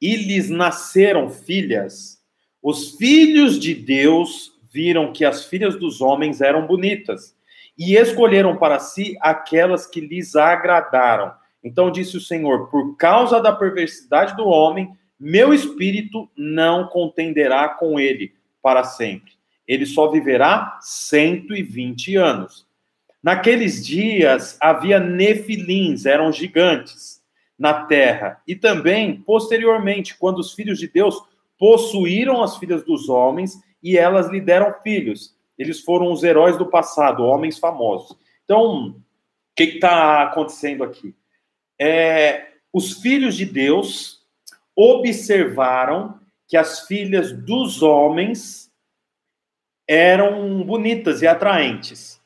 e lhes nasceram filhas, os filhos de Deus viram que as filhas dos homens eram bonitas e escolheram para si aquelas que lhes agradaram. Então disse o Senhor: Por causa da perversidade do homem, meu espírito não contenderá com ele para sempre. Ele só viverá 120 anos. Naqueles dias havia nefilins, eram gigantes na terra. E também, posteriormente, quando os filhos de Deus possuíram as filhas dos homens e elas lhe deram filhos. Eles foram os heróis do passado, homens famosos. Então, o que está acontecendo aqui? É, os filhos de Deus observaram que as filhas dos homens eram bonitas e atraentes.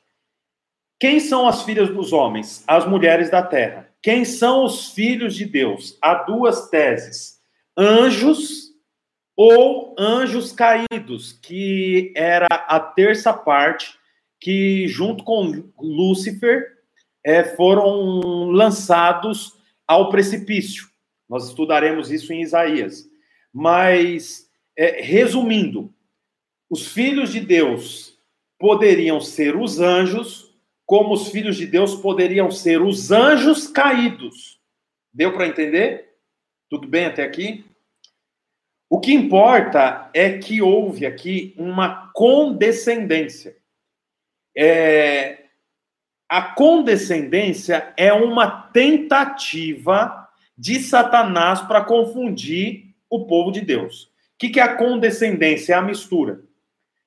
Quem são as filhas dos homens? As mulheres da terra. Quem são os filhos de Deus? Há duas teses: anjos ou anjos caídos, que era a terça parte que, junto com Lúcifer, é, foram lançados ao precipício. Nós estudaremos isso em Isaías. Mas, é, resumindo, os filhos de Deus poderiam ser os anjos, como os filhos de Deus poderiam ser os anjos caídos. Deu para entender? Tudo bem até aqui? O que importa é que houve aqui uma condescendência. É, a condescendência é uma tentativa de Satanás para confundir o povo de Deus. O que, que é a condescendência? É a mistura.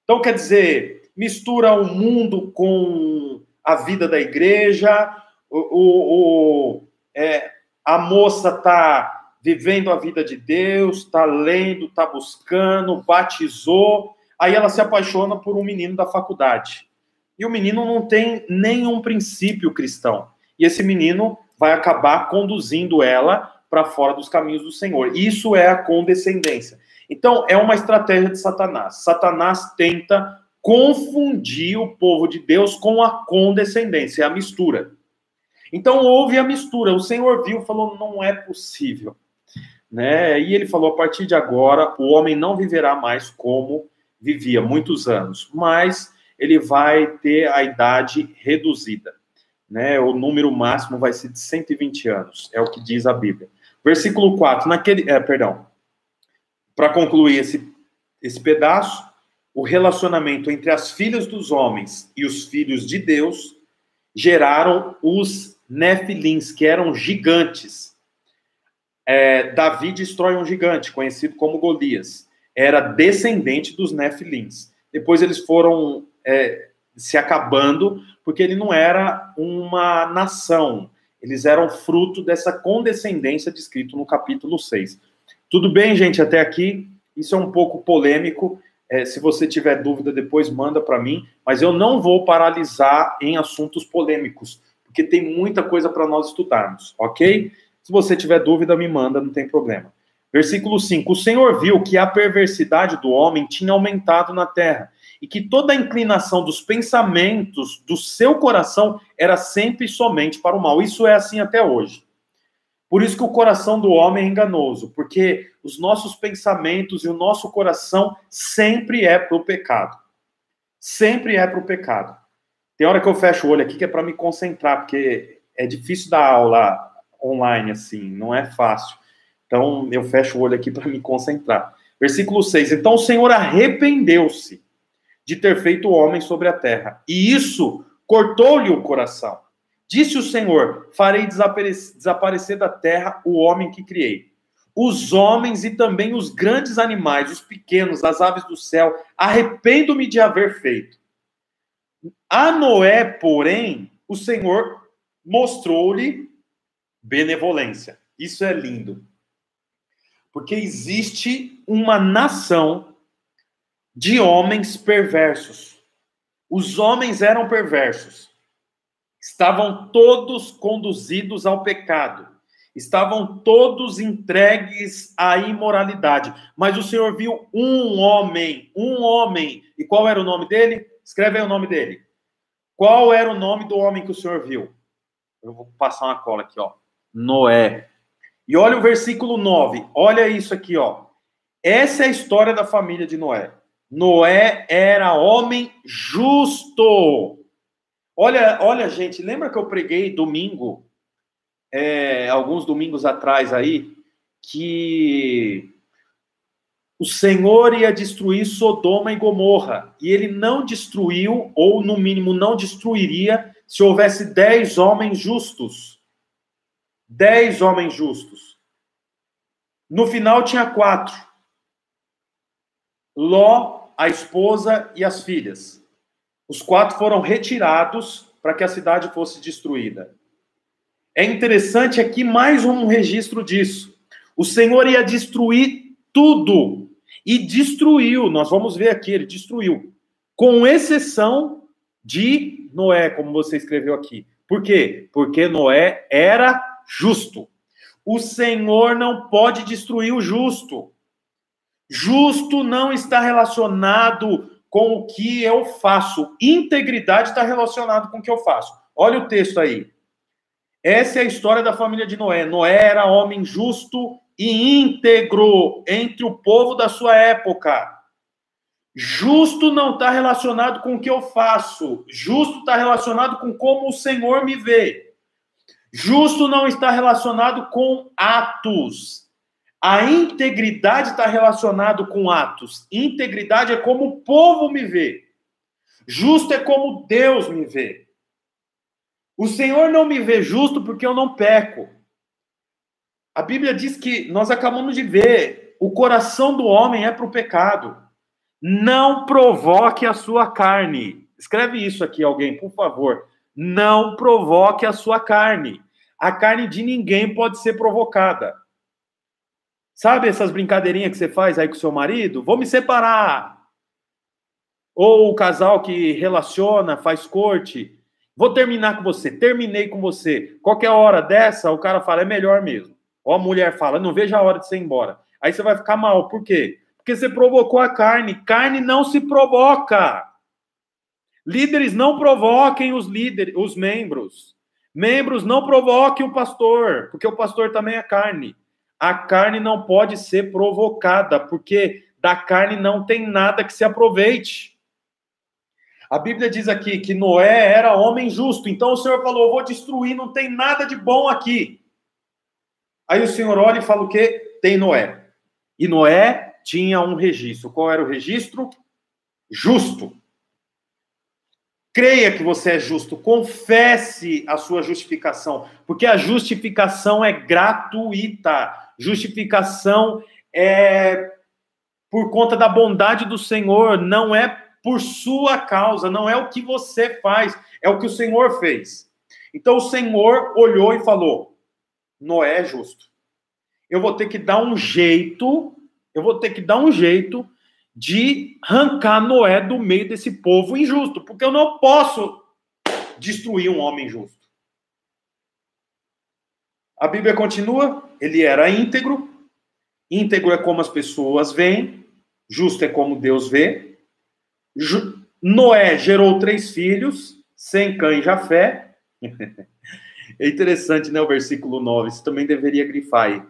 Então, quer dizer, mistura o mundo com a vida da igreja, o, o, o é, a moça está vivendo a vida de Deus, está lendo, está buscando, batizou, aí ela se apaixona por um menino da faculdade. E o menino não tem nenhum princípio cristão. E esse menino vai acabar conduzindo ela para fora dos caminhos do Senhor. Isso é a condescendência. Então, é uma estratégia de Satanás. Satanás tenta confundir o povo de Deus com a condescendência, a mistura. Então, houve a mistura. O Senhor viu, falou: não é possível né? E ele falou: a partir de agora, o homem não viverá mais como vivia muitos anos, mas ele vai ter a idade reduzida, né? O número máximo vai ser de 120 anos, é o que diz a Bíblia. Versículo 4, naquele, é, perdão. Para concluir esse esse pedaço, o relacionamento entre as filhas dos homens e os filhos de Deus geraram os nefilins, que eram gigantes é, Davi destrói um gigante, conhecido como Golias. Era descendente dos Nefilins. Depois eles foram é, se acabando, porque ele não era uma nação. Eles eram fruto dessa condescendência descrito no capítulo 6. Tudo bem, gente, até aqui? Isso é um pouco polêmico. É, se você tiver dúvida, depois manda para mim. Mas eu não vou paralisar em assuntos polêmicos, porque tem muita coisa para nós estudarmos, ok? Se você tiver dúvida, me manda, não tem problema. Versículo 5: O Senhor viu que a perversidade do homem tinha aumentado na terra, e que toda a inclinação dos pensamentos do seu coração era sempre e somente para o mal. Isso é assim até hoje. Por isso que o coração do homem é enganoso, porque os nossos pensamentos e o nosso coração sempre é para o pecado. Sempre é para o pecado. Tem hora que eu fecho o olho aqui que é para me concentrar, porque é difícil dar aula online, assim, não é fácil. Então, eu fecho o olho aqui para me concentrar. Versículo 6. Então o Senhor arrependeu-se de ter feito o homem sobre a terra, e isso cortou-lhe o coração. Disse o Senhor: Farei desaparecer da terra o homem que criei. Os homens e também os grandes animais, os pequenos, as aves do céu, arrependo-me de haver feito. A Noé, porém, o Senhor mostrou-lhe benevolência. Isso é lindo. Porque existe uma nação de homens perversos. Os homens eram perversos. Estavam todos conduzidos ao pecado. Estavam todos entregues à imoralidade. Mas o Senhor viu um homem, um homem. E qual era o nome dele? Escreve aí o nome dele. Qual era o nome do homem que o Senhor viu? Eu vou passar uma cola aqui, ó. Noé. E olha o versículo 9. Olha isso aqui, ó. Essa é a história da família de Noé. Noé era homem justo. Olha, olha, gente, lembra que eu preguei domingo, é, alguns domingos atrás aí, que o Senhor ia destruir Sodoma e Gomorra. E ele não destruiu, ou no mínimo não destruiria, se houvesse dez homens justos. Dez homens justos. No final tinha quatro: Ló, a esposa e as filhas. Os quatro foram retirados para que a cidade fosse destruída. É interessante aqui mais um registro disso. O Senhor ia destruir tudo e destruiu. Nós vamos ver aqui, ele destruiu, com exceção de Noé, como você escreveu aqui. Por quê? Porque Noé era justo. O Senhor não pode destruir o justo. Justo não está relacionado com o que eu faço. Integridade está relacionado com o que eu faço. Olha o texto aí. Essa é a história da família de Noé. Noé era homem justo e íntegro entre o povo da sua época. Justo não está relacionado com o que eu faço. Justo está relacionado com como o Senhor me vê. Justo não está relacionado com atos. A integridade está relacionado com atos. Integridade é como o povo me vê. Justo é como Deus me vê. O Senhor não me vê justo porque eu não peco. A Bíblia diz que nós acabamos de ver, o coração do homem é para o pecado. Não provoque a sua carne. Escreve isso aqui, alguém, por favor. Não provoque a sua carne. A carne de ninguém pode ser provocada. Sabe essas brincadeirinhas que você faz aí com seu marido? Vou me separar. Ou o casal que relaciona, faz corte. Vou terminar com você. Terminei com você. Qualquer hora dessa, o cara fala, é melhor mesmo. Ou a mulher fala, não vejo a hora de você ir embora. Aí você vai ficar mal. Por quê? Porque você provocou a carne. Carne não se provoca. Líderes não provoquem os líderes, os membros. Membros não provoquem o pastor, porque o pastor também é carne. A carne não pode ser provocada, porque da carne não tem nada que se aproveite. A Bíblia diz aqui que Noé era homem justo. Então o Senhor falou: vou destruir, não tem nada de bom aqui. Aí o Senhor olha e fala o quê? Tem Noé. E Noé tinha um registro. Qual era o registro? Justo. Creia que você é justo, confesse a sua justificação, porque a justificação é gratuita. Justificação é por conta da bondade do Senhor, não é por sua causa, não é o que você faz, é o que o Senhor fez. Então o Senhor olhou e falou: Noé é justo. Eu vou ter que dar um jeito, eu vou ter que dar um jeito de arrancar Noé do meio desse povo injusto, porque eu não posso destruir um homem justo. A Bíblia continua, ele era íntegro, íntegro é como as pessoas veem, justo é como Deus vê. Noé gerou três filhos, Sem, Cã e Jafé. É interessante, né, o versículo 9. Isso também deveria grifar aí.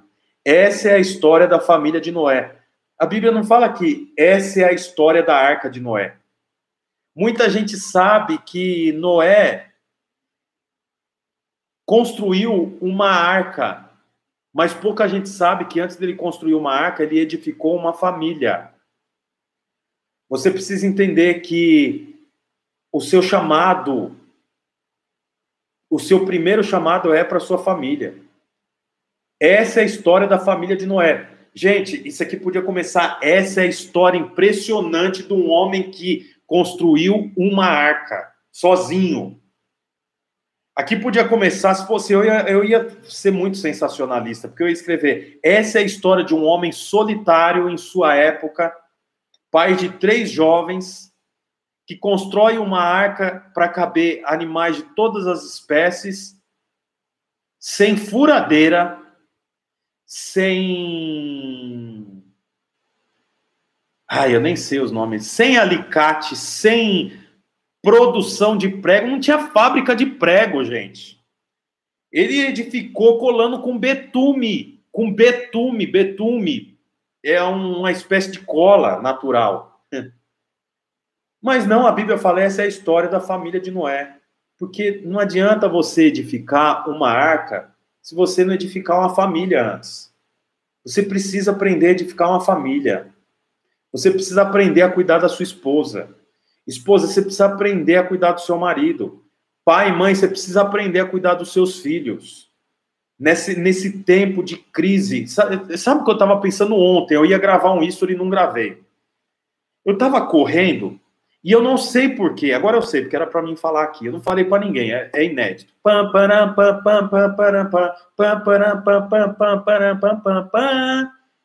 Essa é a história da família de Noé. A Bíblia não fala que essa é a história da arca de Noé. Muita gente sabe que Noé construiu uma arca, mas pouca gente sabe que antes dele construir uma arca, ele edificou uma família. Você precisa entender que o seu chamado o seu primeiro chamado é para sua família. Essa é a história da família de Noé. Gente, isso aqui podia começar. Essa é a história impressionante de um homem que construiu uma arca sozinho. Aqui podia começar, se fosse eu, eu ia ser muito sensacionalista, porque eu ia escrever: essa é a história de um homem solitário em sua época, pai de três jovens, que constrói uma arca para caber animais de todas as espécies, sem furadeira, sem. Ai, eu nem sei os nomes. Sem alicate, sem produção de prego, não tinha fábrica de prego, gente. Ele edificou colando com betume, com betume, betume é uma espécie de cola natural. Mas não, a Bíblia fala essa é a história da família de Noé. Porque não adianta você edificar uma arca se você não edificar uma família antes. Você precisa aprender a edificar uma família. Você precisa aprender a cuidar da sua esposa. Esposa, você precisa aprender a cuidar do seu marido. Pai mãe, você precisa aprender a cuidar dos seus filhos. Nesse, nesse tempo de crise. Sabe, sabe o que eu estava pensando ontem? Eu ia gravar um history e não gravei. Eu estava correndo e eu não sei porquê. Agora eu sei, porque era para mim falar aqui. Eu não falei para ninguém, é, é inédito.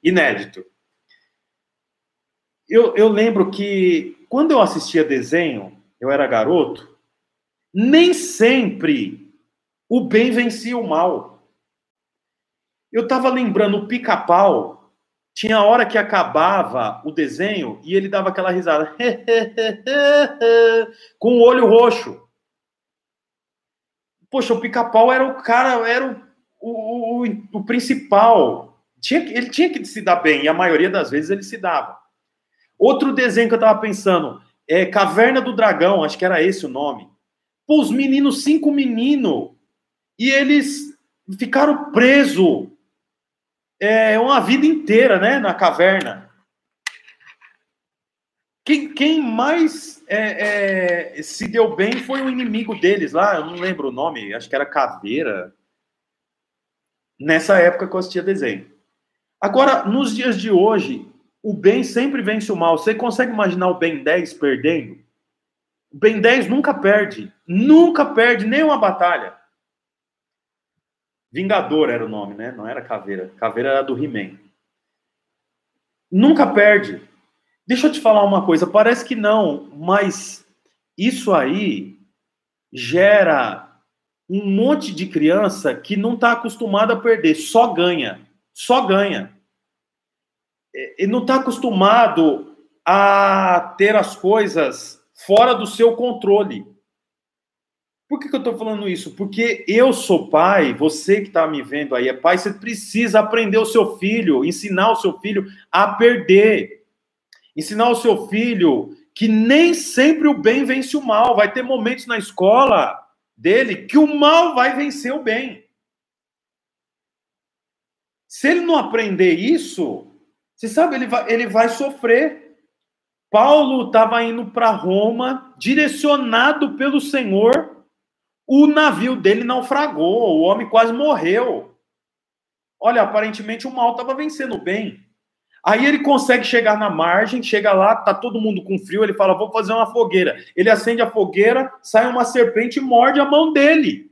Inédito. Eu, eu lembro que quando eu assistia desenho, eu era garoto, nem sempre o bem vencia o mal. Eu estava lembrando o pica-pau tinha hora que acabava o desenho e ele dava aquela risada com o olho roxo. Poxa, o pica-pau era o cara, era o, o, o, o principal. Tinha, ele tinha que se dar bem, e a maioria das vezes ele se dava. Outro desenho que eu tava pensando é Caverna do Dragão, acho que era esse o nome. Pô, os meninos, cinco meninos, e eles ficaram presos é, uma vida inteira, né, na caverna. Quem, quem mais é, é, se deu bem foi o inimigo deles lá, eu não lembro o nome, acho que era Caveira. Nessa época que eu assistia desenho. Agora, nos dias de hoje, o bem sempre vence o mal. Você consegue imaginar o Ben 10 perdendo? O Ben 10 nunca perde. Nunca perde nenhuma batalha. Vingador era o nome, né? Não era Caveira. Caveira era do He-Man. Nunca perde. Deixa eu te falar uma coisa, parece que não, mas isso aí gera um monte de criança que não está acostumada a perder, só ganha, só ganha. E não está acostumado a ter as coisas fora do seu controle. Por que, que eu estou falando isso? Porque eu sou pai, você que está me vendo aí é pai, você precisa aprender o seu filho, ensinar o seu filho a perder. Ensinar o seu filho que nem sempre o bem vence o mal. Vai ter momentos na escola dele que o mal vai vencer o bem. Se ele não aprender isso, você sabe, ele vai, ele vai sofrer. Paulo estava indo para Roma, direcionado pelo Senhor o navio dele naufragou, o homem quase morreu. Olha, aparentemente o mal estava vencendo bem. Aí ele consegue chegar na margem, chega lá, tá todo mundo com frio, ele fala: "Vou fazer uma fogueira". Ele acende a fogueira, sai uma serpente e morde a mão dele.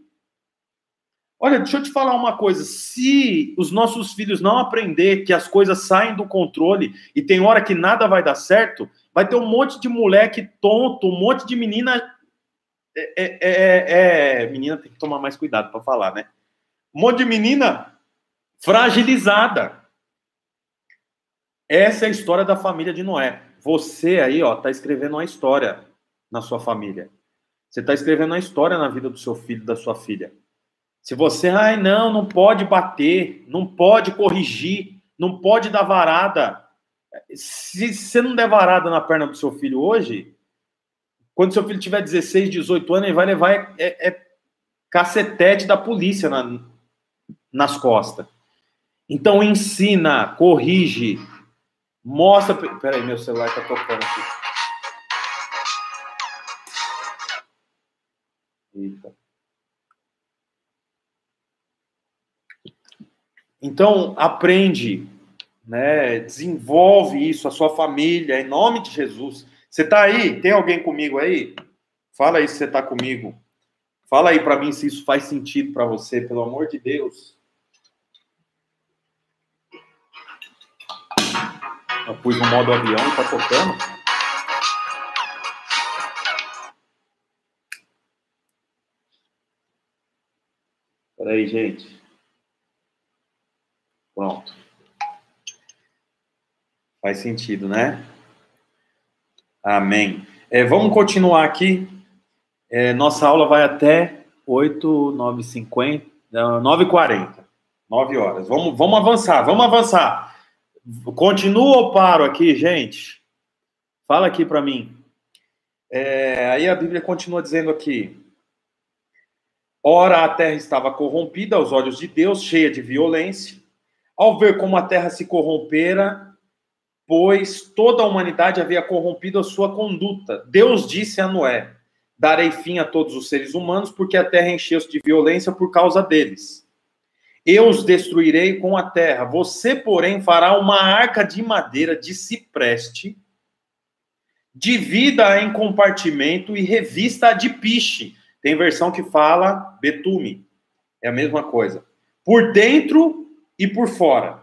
Olha, deixa eu te falar uma coisa, se os nossos filhos não aprender que as coisas saem do controle e tem hora que nada vai dar certo, vai ter um monte de moleque tonto, um monte de menina é, é, é, é, menina tem que tomar mais cuidado para falar, né? Um monte de menina fragilizada. Essa é a história da família de Noé. Você aí, ó, tá escrevendo uma história na sua família. Você está escrevendo uma história na vida do seu filho, da sua filha. Se você, ai, não, não pode bater, não pode corrigir, não pode dar varada. Se você não der varada na perna do seu filho hoje, quando seu filho tiver 16, 18 anos, ele vai levar é, é cacetete da polícia na, nas costas. Então ensina, corrige, mostra. Peraí, meu celular está tocando aqui. Eita. Então aprende, né? Desenvolve isso, a sua família, em nome de Jesus. Você está aí? Tem alguém comigo aí? Fala aí se você está comigo. Fala aí para mim se isso faz sentido para você, pelo amor de Deus. Eu pus no modo avião tá tocando. Peraí, gente. Pronto. Faz sentido, né? Amém. É, vamos continuar aqui. É, nossa aula vai até 8, 9, 50, 9 40. 9 horas. Vamos, vamos avançar, vamos avançar. Continua ou paro aqui, gente? Fala aqui para mim. É, aí a Bíblia continua dizendo aqui: Ora, a terra estava corrompida aos olhos de Deus, cheia de violência. Ao ver como a terra se corrompera, pois toda a humanidade havia corrompido a sua conduta, Deus disse a Noé: Darei fim a todos os seres humanos, porque a terra encheu-se de violência por causa deles. Eu os destruirei com a terra. Você, porém, fará uma arca de madeira de cipreste divida em compartimento e revista de piche. Tem versão que fala betume. É a mesma coisa. Por dentro e por fora.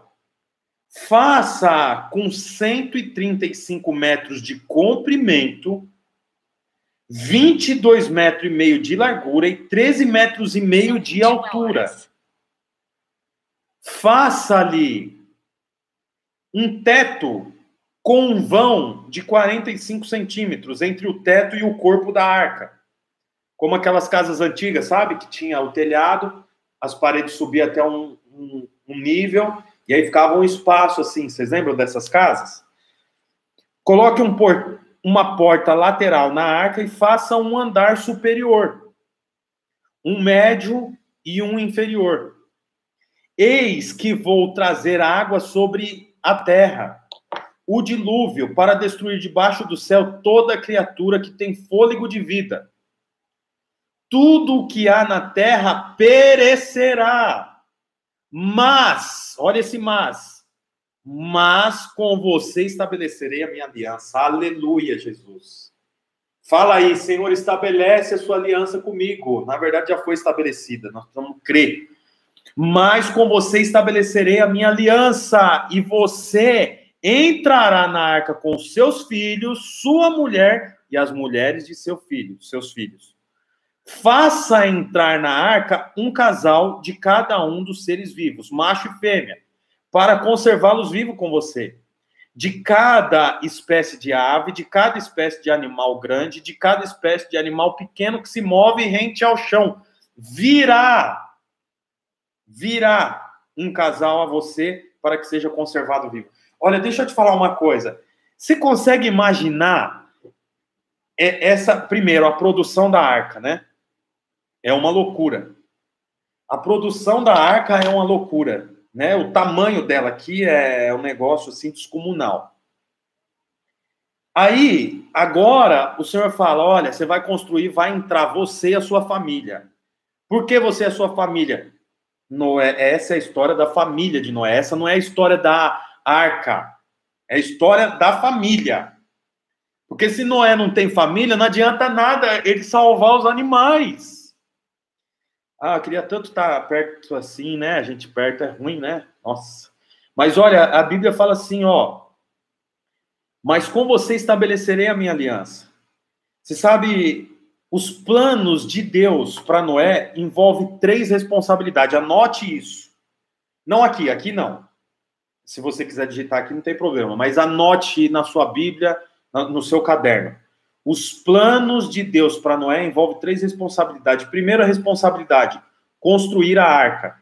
Faça com 135 metros de comprimento, 22 metros e meio de largura e 13 metros e meio de altura. Faça ali um teto com um vão de 45 centímetros entre o teto e o corpo da arca. Como aquelas casas antigas, sabe? Que tinha o telhado, as paredes subiam até um, um, um nível, e aí ficava um espaço assim. Vocês lembram dessas casas? Coloque um por, uma porta lateral na arca e faça um andar superior, um médio e um inferior. Eis que vou trazer água sobre a terra o dilúvio para destruir debaixo do céu toda criatura que tem fôlego de vida. Tudo o que há na terra perecerá. Mas, olha esse mas, mas com você estabelecerei a minha aliança. Aleluia, Jesus. Fala aí, Senhor, estabelece a sua aliança comigo. Na verdade, já foi estabelecida, nós precisamos crer. Mas com você estabelecerei a minha aliança, e você entrará na arca com seus filhos, sua mulher e as mulheres de seu filho, seus filhos. Faça entrar na arca um casal de cada um dos seres vivos, macho e fêmea, para conservá-los vivos com você. De cada espécie de ave, de cada espécie de animal grande, de cada espécie de animal pequeno que se move rente ao chão, virá, virá um casal a você para que seja conservado vivo. Olha, deixa eu te falar uma coisa. Você consegue imaginar essa, primeiro, a produção da arca, né? É uma loucura. A produção da arca é uma loucura, né? O tamanho dela aqui é um negócio assim descomunal. Aí, agora, o senhor fala: olha, você vai construir, vai entrar você e a sua família. Por que você e a sua família? Noé, essa é a história da família de Noé. Essa não é a história da arca. É a história da família. Porque se Noé não tem família, não adianta nada ele salvar os animais. Ah, eu queria tanto estar perto assim, né? A gente perto é ruim, né? Nossa. Mas olha, a Bíblia fala assim, ó. Mas com você estabelecerei a minha aliança. Você sabe, os planos de Deus para Noé envolvem três responsabilidades. Anote isso. Não aqui, aqui não. Se você quiser digitar aqui, não tem problema, mas anote na sua Bíblia, no seu caderno. Os planos de Deus para Noé envolvem três responsabilidades. Primeira responsabilidade, construir a arca.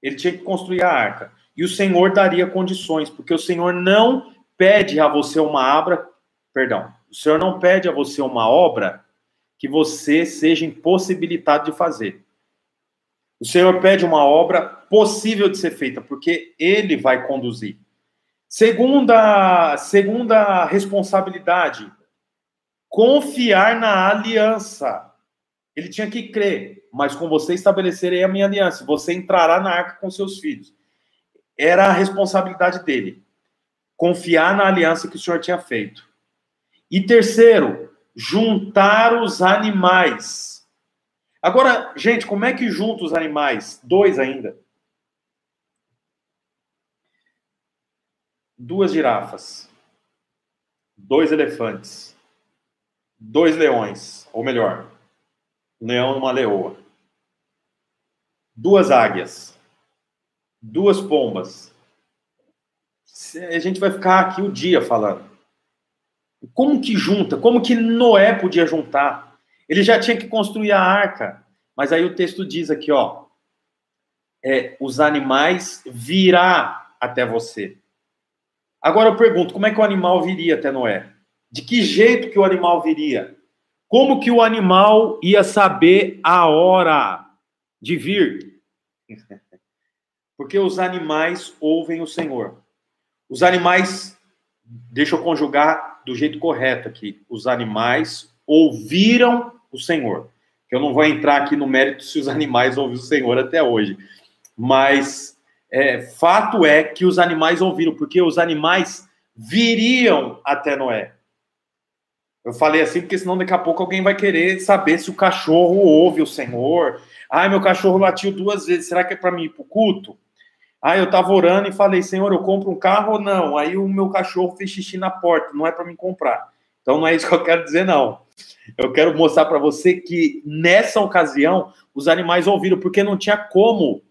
Ele tinha que construir a arca. E o Senhor daria condições, porque o Senhor não pede a você uma obra, perdão, o Senhor não pede a você uma obra que você seja impossibilitado de fazer. O Senhor pede uma obra possível de ser feita, porque Ele vai conduzir. Segunda, segunda responsabilidade, confiar na aliança. Ele tinha que crer, mas com você estabelecerei a minha aliança. Você entrará na arca com seus filhos. Era a responsabilidade dele. Confiar na aliança que o Senhor tinha feito. E terceiro, juntar os animais Agora, gente, como é que junta os animais? Dois ainda. Duas girafas, dois elefantes, dois leões, ou melhor, um leão e uma leoa, duas águias, duas pombas. A gente vai ficar aqui o dia falando. Como que junta? Como que Noé podia juntar? Ele já tinha que construir a arca. Mas aí o texto diz aqui, ó, é, os animais virá até você. Agora eu pergunto, como é que o animal viria até Noé? De que jeito que o animal viria? Como que o animal ia saber a hora de vir? Porque os animais ouvem o Senhor. Os animais, deixa eu conjugar do jeito correto aqui. Os animais ouviram o Senhor. Eu não vou entrar aqui no mérito se os animais ouviram o Senhor até hoje. Mas é, fato é que os animais ouviram, porque os animais viriam até Noé. Eu falei assim porque senão daqui a pouco alguém vai querer saber se o cachorro ouve o Senhor. Ai, meu cachorro latiu duas vezes, será que é para mim ir para o culto? Ah, eu estava orando e falei, Senhor, eu compro um carro ou não? Aí o meu cachorro fez xixi na porta, não é para me comprar. Então não é isso que eu quero dizer, não. Eu quero mostrar para você que nessa ocasião os animais ouviram, porque não tinha como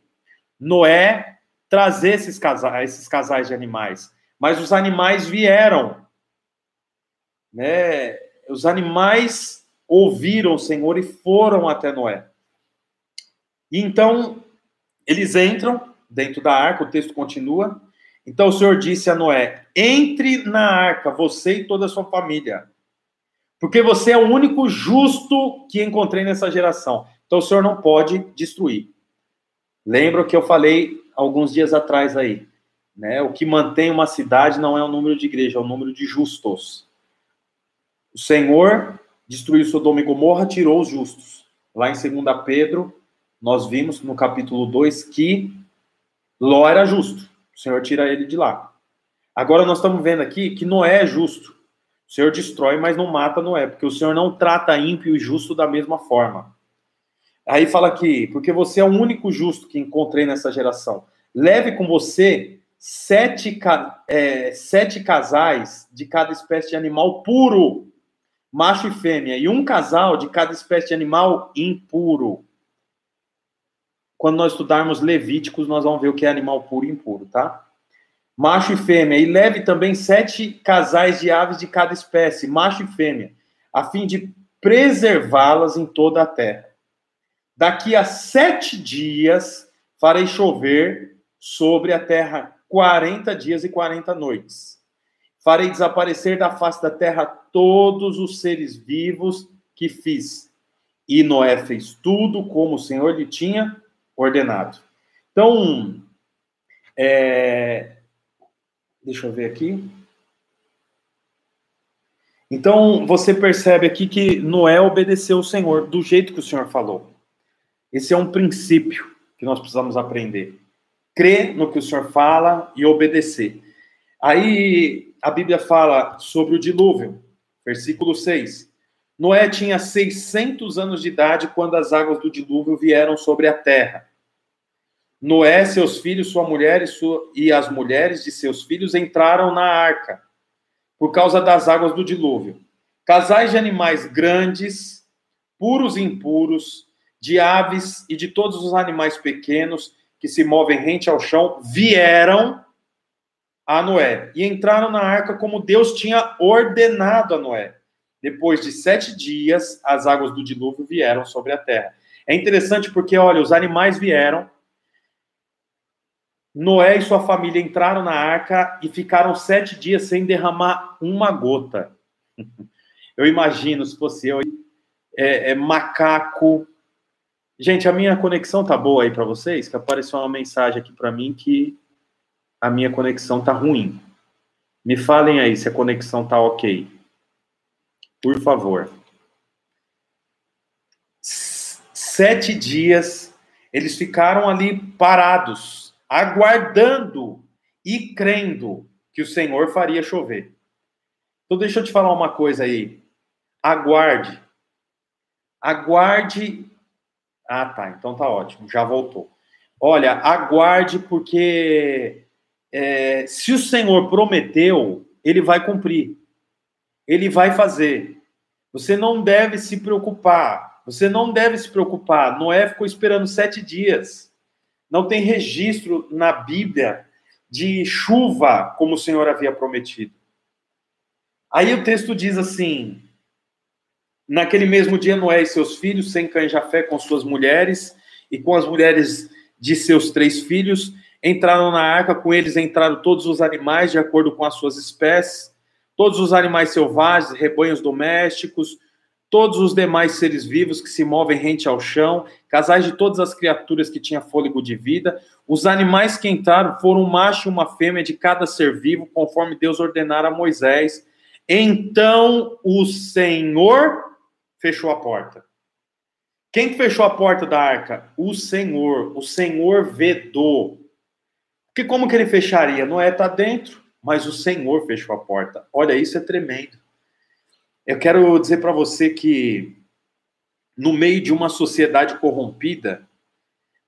Noé trazer esses casais, esses casais de animais. Mas os animais vieram. Né? Os animais ouviram o Senhor e foram até Noé. E então eles entram dentro da arca, o texto continua. Então o Senhor disse a Noé: entre na arca, você e toda a sua família, porque você é o único justo que encontrei nessa geração. Então o Senhor não pode destruir. Lembra que eu falei alguns dias atrás aí, né? O que mantém uma cidade não é o número de igreja, é o número de justos. O Senhor destruiu Sodoma e Gomorra, tirou os justos. Lá em 2 Pedro, nós vimos no capítulo 2 que Ló era justo. O Senhor tira ele de lá. Agora nós estamos vendo aqui que Noé é justo. O Senhor destrói, mas não mata Noé, porque o Senhor não trata ímpio e justo da mesma forma. Aí fala aqui, porque você é o único justo que encontrei nessa geração. Leve com você sete, é, sete casais de cada espécie de animal puro, macho e fêmea, e um casal de cada espécie de animal impuro. Quando nós estudarmos Levíticos, nós vamos ver o que é animal puro e impuro, tá? Macho e fêmea. E leve também sete casais de aves de cada espécie, macho e fêmea, a fim de preservá-las em toda a terra. Daqui a sete dias farei chover sobre a terra 40 dias e 40 noites. Farei desaparecer da face da terra todos os seres vivos que fiz. E Noé fez tudo como o Senhor lhe tinha ordenado. Então, é... deixa eu ver aqui. Então, você percebe aqui que Noé obedeceu o Senhor do jeito que o Senhor falou. Esse é um princípio que nós precisamos aprender. Crer no que o Senhor fala e obedecer. Aí a Bíblia fala sobre o dilúvio, versículo 6. Noé tinha 600 anos de idade quando as águas do dilúvio vieram sobre a terra. Noé, seus filhos, sua mulher e, sua, e as mulheres de seus filhos entraram na arca por causa das águas do dilúvio. Casais de animais grandes, puros e impuros, de aves e de todos os animais pequenos que se movem rente ao chão vieram a Noé e entraram na arca como Deus tinha ordenado a Noé. Depois de sete dias, as águas do dilúvio vieram sobre a terra. É interessante porque, olha, os animais vieram, Noé e sua família entraram na arca e ficaram sete dias sem derramar uma gota. Eu imagino, se fosse eu, é, é macaco, Gente, a minha conexão tá boa aí para vocês? Que apareceu uma mensagem aqui para mim que a minha conexão tá ruim. Me falem aí se a conexão tá ok. Por favor. Sete dias eles ficaram ali parados, aguardando e crendo que o Senhor faria chover. Então, deixa eu te falar uma coisa aí. Aguarde. Aguarde ah, tá. Então tá ótimo. Já voltou. Olha, aguarde, porque é, se o Senhor prometeu, ele vai cumprir. Ele vai fazer. Você não deve se preocupar. Você não deve se preocupar. Noé ficou esperando sete dias. Não tem registro na Bíblia de chuva como o Senhor havia prometido. Aí o texto diz assim: Naquele mesmo dia, Noé e seus filhos, sem cães Jafé com suas mulheres e com as mulheres de seus três filhos, entraram na arca, com eles entraram todos os animais de acordo com as suas espécies, todos os animais selvagens, rebanhos domésticos, todos os demais seres vivos que se movem rente ao chão, casais de todas as criaturas que tinham fôlego de vida. Os animais que entraram foram um macho e uma fêmea de cada ser vivo, conforme Deus ordenara a Moisés. Então o Senhor fechou a porta. Quem fechou a porta da arca? O Senhor. O Senhor vedou. Porque como que ele fecharia? Noé está dentro, mas o Senhor fechou a porta. Olha, isso é tremendo. Eu quero dizer para você que no meio de uma sociedade corrompida,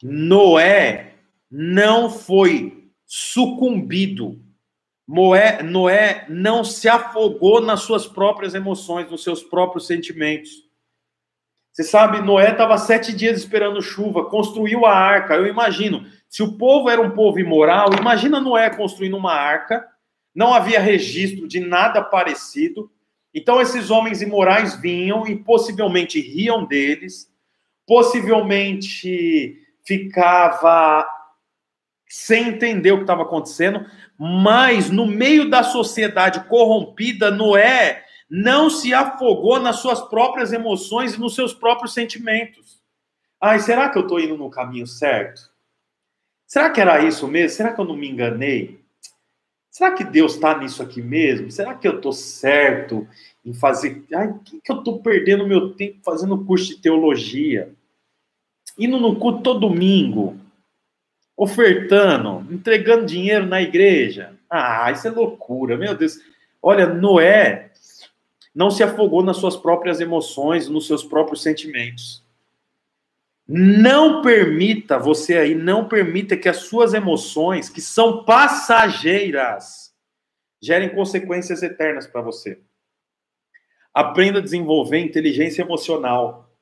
Noé não foi sucumbido. Noé, Noé não se afogou nas suas próprias emoções, nos seus próprios sentimentos. Você sabe, Noé estava sete dias esperando chuva, construiu a arca. Eu imagino, se o povo era um povo imoral, imagina Noé construindo uma arca, não havia registro de nada parecido. Então, esses homens imorais vinham e possivelmente riam deles, possivelmente ficava sem entender o que estava acontecendo, mas no meio da sociedade corrompida, Noé não se afogou nas suas próprias emoções e nos seus próprios sentimentos. Ai, será que eu estou indo no caminho certo? Será que era isso mesmo? Será que eu não me enganei? Será que Deus está nisso aqui mesmo? Será que eu estou certo em fazer. Ai, que, que eu estou perdendo meu tempo fazendo curso de teologia? Indo no culto todo domingo, ofertando, entregando dinheiro na igreja. Ah, isso é loucura, meu Deus. Olha, Noé não se afogou nas suas próprias emoções, nos seus próprios sentimentos. Não permita, você aí, não permita que as suas emoções, que são passageiras, gerem consequências eternas para você. Aprenda a desenvolver inteligência emocional.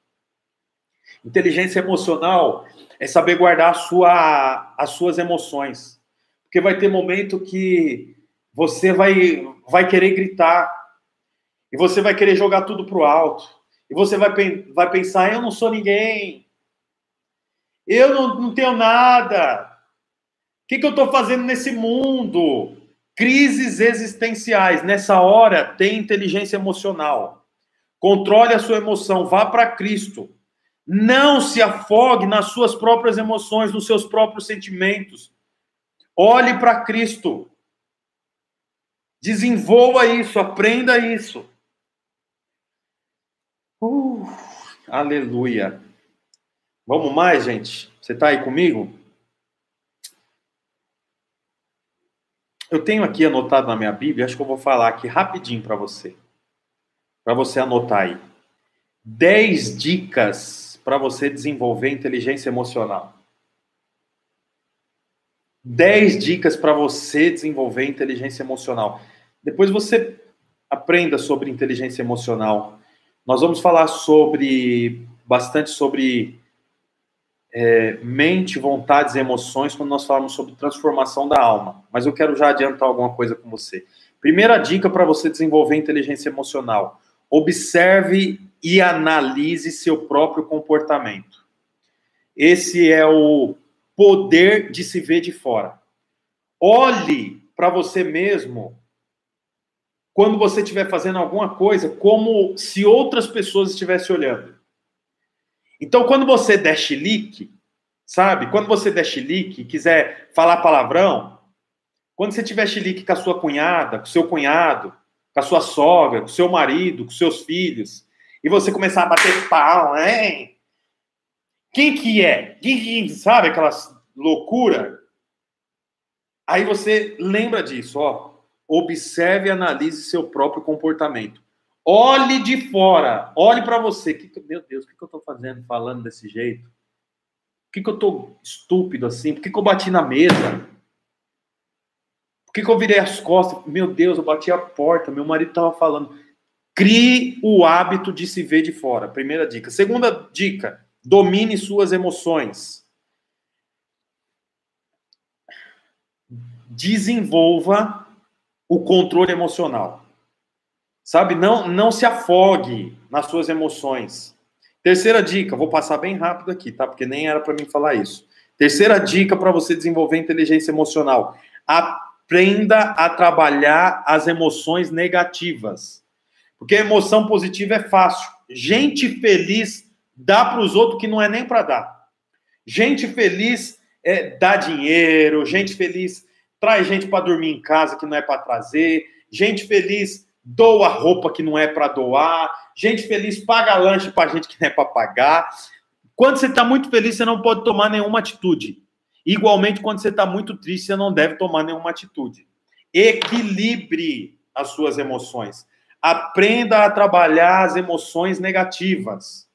Inteligência emocional é saber guardar sua, as suas emoções. Porque vai ter momento que você vai, vai querer gritar, e você vai querer jogar tudo para o alto, e você vai, vai pensar: eu não sou ninguém, eu não, não tenho nada. O que, que eu estou fazendo nesse mundo? Crises existenciais. Nessa hora, tem inteligência emocional. Controle a sua emoção. Vá para Cristo. Não se afogue nas suas próprias emoções, nos seus próprios sentimentos. Olhe para Cristo. Desenvolva isso, aprenda isso. Uh, aleluia. Vamos mais, gente? Você está aí comigo? Eu tenho aqui anotado na minha Bíblia, acho que eu vou falar aqui rapidinho para você. Para você anotar aí. 10 dicas para você desenvolver inteligência emocional. 10 dicas para você desenvolver inteligência emocional. Depois você aprenda sobre inteligência emocional. Nós vamos falar sobre bastante sobre é, mente, vontades e emoções quando nós falamos sobre transformação da alma. Mas eu quero já adiantar alguma coisa com você. Primeira dica para você desenvolver inteligência emocional: observe e analise seu próprio comportamento. Esse é o poder de se ver de fora. Olhe para você mesmo quando você estiver fazendo alguma coisa, como se outras pessoas estivessem olhando. Então, quando você der chilique, sabe? Quando você der chilique e quiser falar palavrão, quando você tiver chilique com a sua cunhada, com o seu cunhado, com a sua sogra, com o seu marido, com seus filhos, e você começar a bater pau, hein? Quem que é? Quem, sabe aquelas loucura? Aí você lembra disso, ó. Observe e analise seu próprio comportamento. Olhe de fora, olhe para você. Que meu Deus, o que, que eu estou fazendo falando desse jeito? Por que, que eu estou estúpido assim? Por que, que eu bati na mesa? Por que, que eu virei as costas? Meu Deus, eu bati a porta, meu marido estava falando. Crie o hábito de se ver de fora. Primeira dica. Segunda dica: domine suas emoções. desenvolva o controle emocional. Sabe, não, não se afogue nas suas emoções. Terceira dica, vou passar bem rápido aqui, tá? Porque nem era para mim falar isso. Terceira dica para você desenvolver inteligência emocional: aprenda a trabalhar as emoções negativas. Porque a emoção positiva é fácil. Gente feliz dá para os outros que não é nem para dar. Gente feliz é, dá dinheiro, gente feliz traz gente para dormir em casa que não é para trazer, gente feliz doa roupa que não é para doar, gente feliz paga lanche para gente que não é para pagar. Quando você está muito feliz, você não pode tomar nenhuma atitude. Igualmente, quando você está muito triste, você não deve tomar nenhuma atitude. Equilibre as suas emoções. Aprenda a trabalhar as emoções negativas.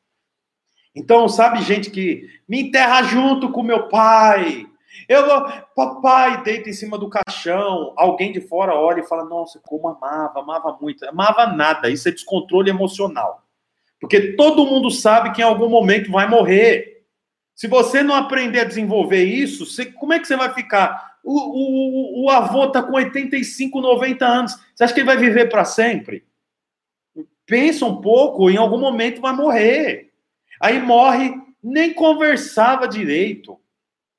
Então, sabe, gente que me enterra junto com meu pai, eu vou, papai, deita em cima do caixão. Alguém de fora olha e fala: Nossa, como amava, amava muito. Amava nada. Isso é descontrole emocional. Porque todo mundo sabe que em algum momento vai morrer. Se você não aprender a desenvolver isso, você, como é que você vai ficar? O, o, o avô está com 85, 90 anos. Você acha que ele vai viver para sempre? Pensa um pouco, em algum momento vai morrer. Aí morre, nem conversava direito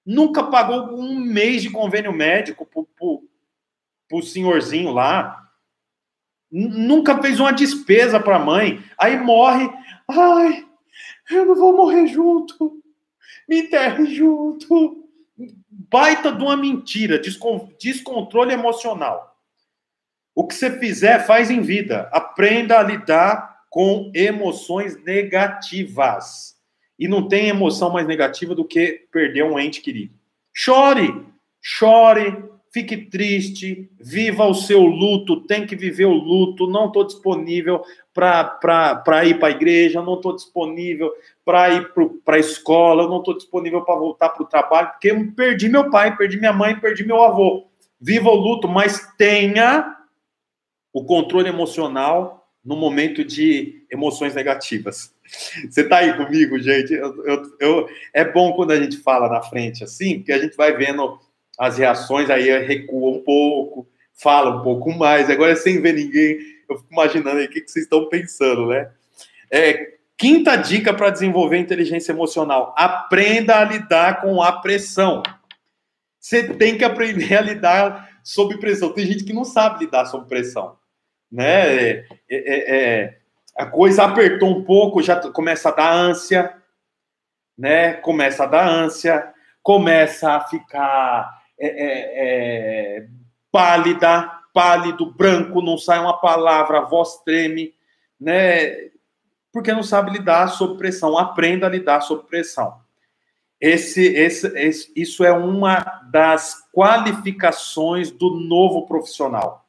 nunca pagou um mês de convênio médico pro, pro senhorzinho lá, nunca fez uma despesa para a mãe, aí morre, ai, eu não vou morrer junto, me enterre junto. Baita de uma mentira, descontrole emocional. O que você fizer, faz em vida. Aprenda a lidar com emoções negativas. E não tem emoção mais negativa do que perder um ente querido. Chore, chore, fique triste, viva o seu luto, tem que viver o luto. Não estou disponível para ir para a igreja, não estou disponível para ir para a escola, não estou disponível para voltar para o trabalho, porque eu perdi meu pai, perdi minha mãe, perdi meu avô. Viva o luto, mas tenha o controle emocional no momento de emoções negativas. Você tá aí comigo, gente? Eu, eu, eu, é bom quando a gente fala na frente assim, porque a gente vai vendo as reações, aí recua um pouco, fala um pouco mais. Agora, sem ver ninguém, eu fico imaginando aí o que, que vocês estão pensando, né? É, quinta dica para desenvolver inteligência emocional: aprenda a lidar com a pressão. Você tem que aprender a lidar sob pressão. Tem gente que não sabe lidar sob pressão, né? É, é, é a coisa apertou um pouco, já começa a dar ânsia, né? Começa a dar ânsia, começa a ficar é, é, é, pálida, pálido, branco, não sai uma palavra, a voz treme, né? Porque não sabe lidar sob pressão. Aprenda a lidar sob pressão. Esse, esse, esse, isso é uma das qualificações do novo profissional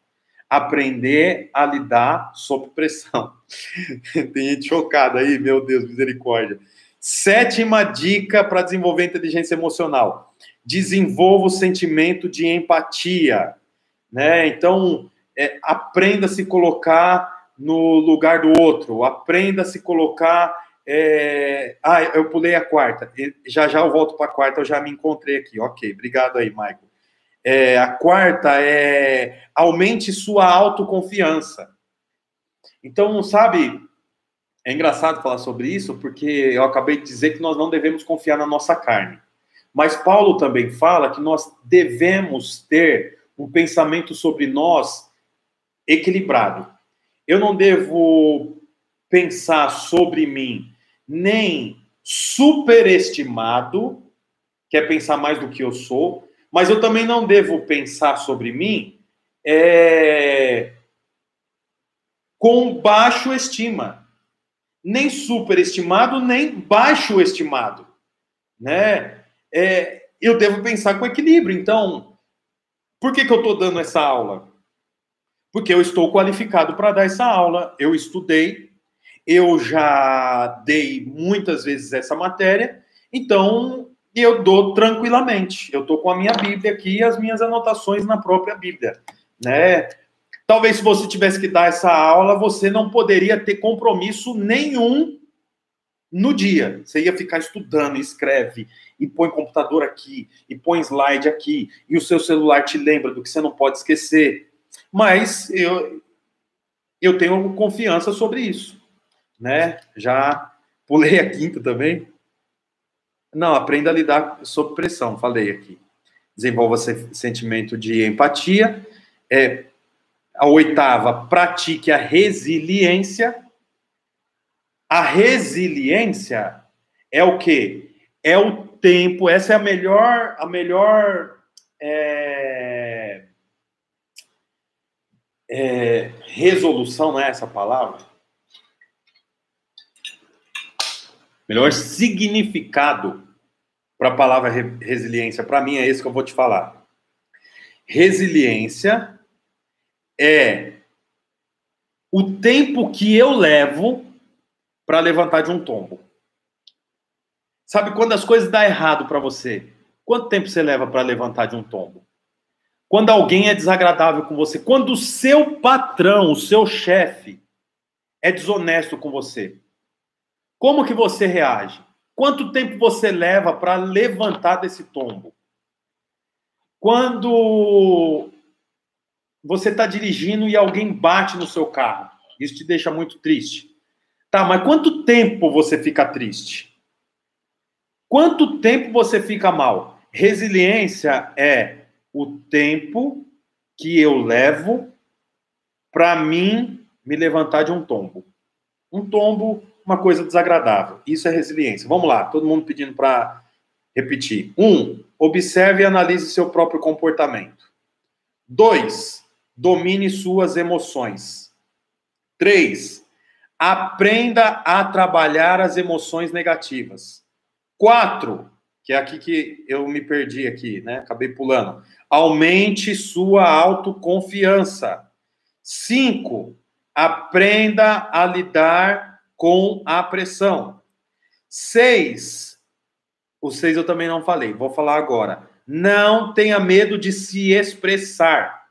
aprender a lidar sob pressão. Tem gente chocada aí, meu Deus, misericórdia. Sétima dica para desenvolver inteligência emocional: desenvolva o sentimento de empatia. Né? Então, é, aprenda a se colocar no lugar do outro, aprenda a se colocar. É... Ah, eu pulei a quarta. Já já eu volto para a quarta, eu já me encontrei aqui. Ok, obrigado aí, Michael. É, a quarta é aumente sua autoconfiança. Então, sabe, é engraçado falar sobre isso, porque eu acabei de dizer que nós não devemos confiar na nossa carne. Mas Paulo também fala que nós devemos ter um pensamento sobre nós equilibrado. Eu não devo pensar sobre mim nem superestimado, que é pensar mais do que eu sou, mas eu também não devo pensar sobre mim é, com baixo estima. Nem superestimado, nem baixo estimado. Né? É, eu devo pensar com equilíbrio. Então, por que, que eu estou dando essa aula? Porque eu estou qualificado para dar essa aula. Eu estudei, eu já dei muitas vezes essa matéria, então e eu dou tranquilamente. Eu estou com a minha Bíblia aqui e as minhas anotações na própria Bíblia, né? Talvez se você tivesse que dar essa aula, você não poderia ter compromisso nenhum, no dia. Você ia ficar estudando, escreve, e põe computador aqui, e põe slide aqui, e o seu celular te lembra do que você não pode esquecer. Mas eu, eu tenho confiança sobre isso. Né? Já pulei a quinta também. Não, aprenda a lidar sob pressão, falei aqui. Desenvolva sentimento de empatia. É, a oitava, pratique a resiliência. A resiliência é o quê? É o tempo, essa é a melhor, a melhor é, é, resolução, não é essa palavra? Melhor significado para a palavra resiliência, para mim é esse que eu vou te falar. Resiliência é o tempo que eu levo para levantar de um tombo. Sabe quando as coisas dão errado para você? Quanto tempo você leva para levantar de um tombo? Quando alguém é desagradável com você, quando o seu patrão, o seu chefe é desonesto com você, como que você reage? Quanto tempo você leva para levantar desse tombo? Quando você está dirigindo e alguém bate no seu carro, isso te deixa muito triste. Tá, mas quanto tempo você fica triste? Quanto tempo você fica mal? Resiliência é o tempo que eu levo para mim me levantar de um tombo. Um tombo, uma coisa desagradável. Isso é resiliência. Vamos lá, todo mundo pedindo para repetir. Um, observe e analise seu próprio comportamento. Dois, domine suas emoções. Três, aprenda a trabalhar as emoções negativas. Quatro, que é aqui que eu me perdi aqui, né? Acabei pulando. Aumente sua autoconfiança. Cinco, aprenda a lidar com a pressão. Seis, o seis eu também não falei, vou falar agora. Não tenha medo de se expressar.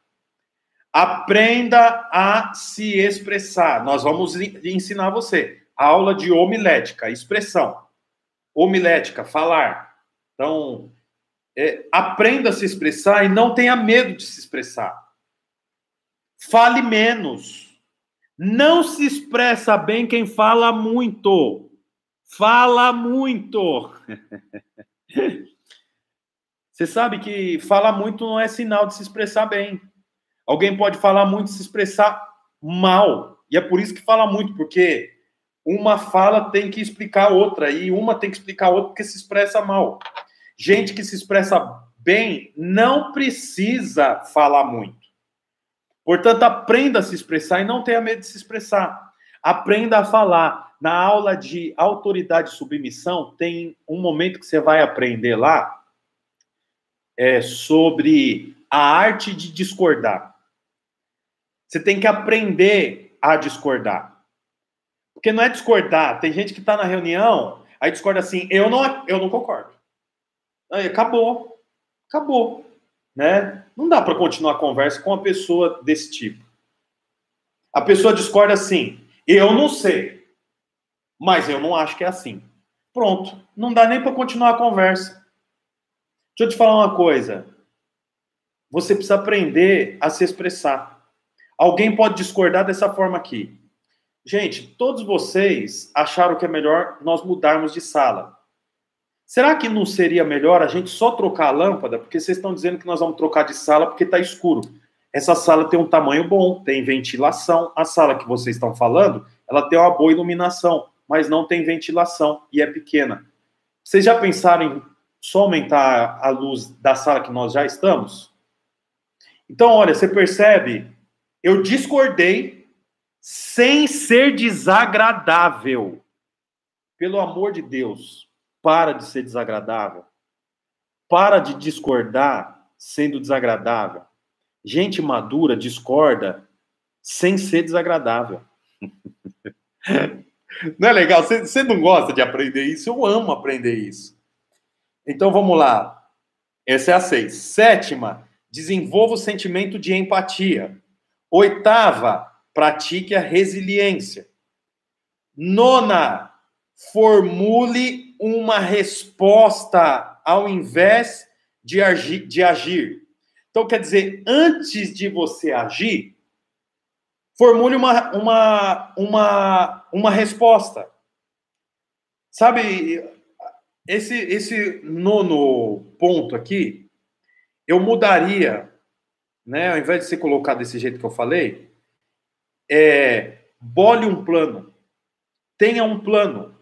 Aprenda a se expressar. Nós vamos ensinar você. Aula de homilética, expressão homilética, falar. Então, é, aprenda a se expressar e não tenha medo de se expressar. Fale menos. Não se expressa bem quem fala muito. Fala muito. Você sabe que falar muito não é sinal de se expressar bem. Alguém pode falar muito e se expressar mal. E é por isso que fala muito, porque uma fala tem que explicar outra, e uma tem que explicar outra porque se expressa mal. Gente que se expressa bem não precisa falar muito. Portanto, aprenda a se expressar e não tenha medo de se expressar. Aprenda a falar. Na aula de autoridade e submissão, tem um momento que você vai aprender lá é, sobre a arte de discordar. Você tem que aprender a discordar. Porque não é discordar. Tem gente que está na reunião, aí discorda assim, eu não, eu não concordo. Aí acabou. Acabou. Né? Não dá para continuar a conversa com uma pessoa desse tipo. A pessoa discorda assim, eu não sei, mas eu não acho que é assim. Pronto. Não dá nem para continuar a conversa. Deixa eu te falar uma coisa. Você precisa aprender a se expressar. Alguém pode discordar dessa forma aqui. Gente, todos vocês acharam que é melhor nós mudarmos de sala. Será que não seria melhor a gente só trocar a lâmpada? Porque vocês estão dizendo que nós vamos trocar de sala porque está escuro. Essa sala tem um tamanho bom, tem ventilação. A sala que vocês estão falando, ela tem uma boa iluminação, mas não tem ventilação e é pequena. Vocês já pensaram em só aumentar a luz da sala que nós já estamos? Então, olha, você percebe? Eu discordei sem ser desagradável. Pelo amor de Deus, para de ser desagradável. Para de discordar sendo desagradável. Gente madura discorda sem ser desagradável. não é legal? Você, não gosta de aprender isso? Eu amo aprender isso. Então vamos lá. Essa é a seis. Sétima, desenvolva o sentimento de empatia. Oitava, pratique a resiliência. Nona, formule uma resposta ao invés de agir, de agir. Então, quer dizer, antes de você agir, formule uma, uma, uma, uma resposta. Sabe, esse, esse nono ponto aqui, eu mudaria, né? Ao invés de ser colocado desse jeito que eu falei, é bole um plano. Tenha um plano.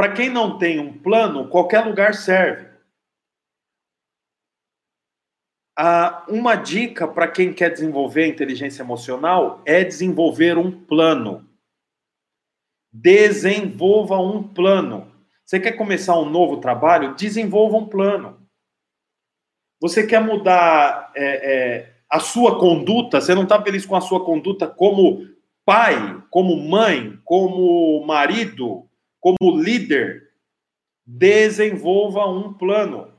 Para quem não tem um plano, qualquer lugar serve. Ah, uma dica para quem quer desenvolver inteligência emocional é desenvolver um plano. Desenvolva um plano. Você quer começar um novo trabalho? Desenvolva um plano. Você quer mudar é, é, a sua conduta? Você não está feliz com a sua conduta como pai, como mãe, como marido, como líder? Desenvolva um plano.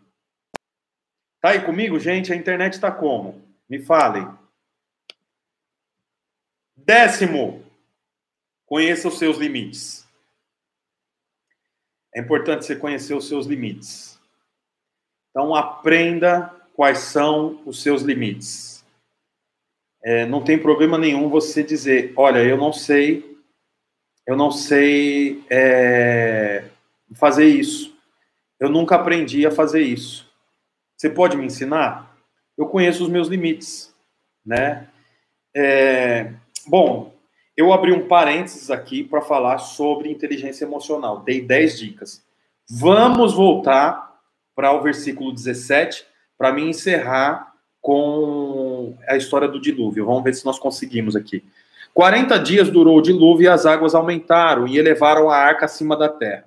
Tá aí comigo, gente? A internet está como? Me falem. Décimo, conheça os seus limites. É importante você conhecer os seus limites. Então, aprenda quais são os seus limites. É, não tem problema nenhum você dizer: olha, eu não sei, eu não sei é, fazer isso. Eu nunca aprendi a fazer isso. Você pode me ensinar? Eu conheço os meus limites, né? É, bom, eu abri um parênteses aqui para falar sobre inteligência emocional. Dei 10 dicas. Vamos voltar para o versículo 17 para me encerrar com a história do dilúvio. Vamos ver se nós conseguimos aqui. 40 dias durou o dilúvio e as águas aumentaram e elevaram a arca acima da terra.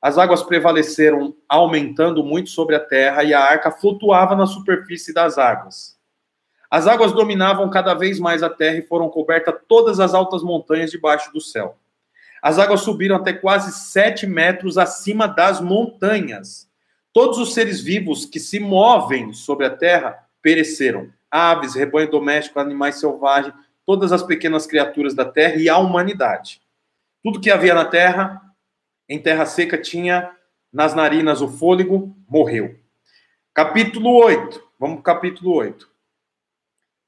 As águas prevaleceram, aumentando muito sobre a terra, e a arca flutuava na superfície das águas. As águas dominavam cada vez mais a terra e foram cobertas todas as altas montanhas debaixo do céu. As águas subiram até quase sete metros acima das montanhas. Todos os seres vivos que se movem sobre a terra pereceram: aves, rebanho doméstico, animais selvagens, todas as pequenas criaturas da terra e a humanidade. Tudo que havia na terra, em terra seca, tinha nas narinas o fôlego, morreu. Capítulo 8. Vamos para o capítulo 8.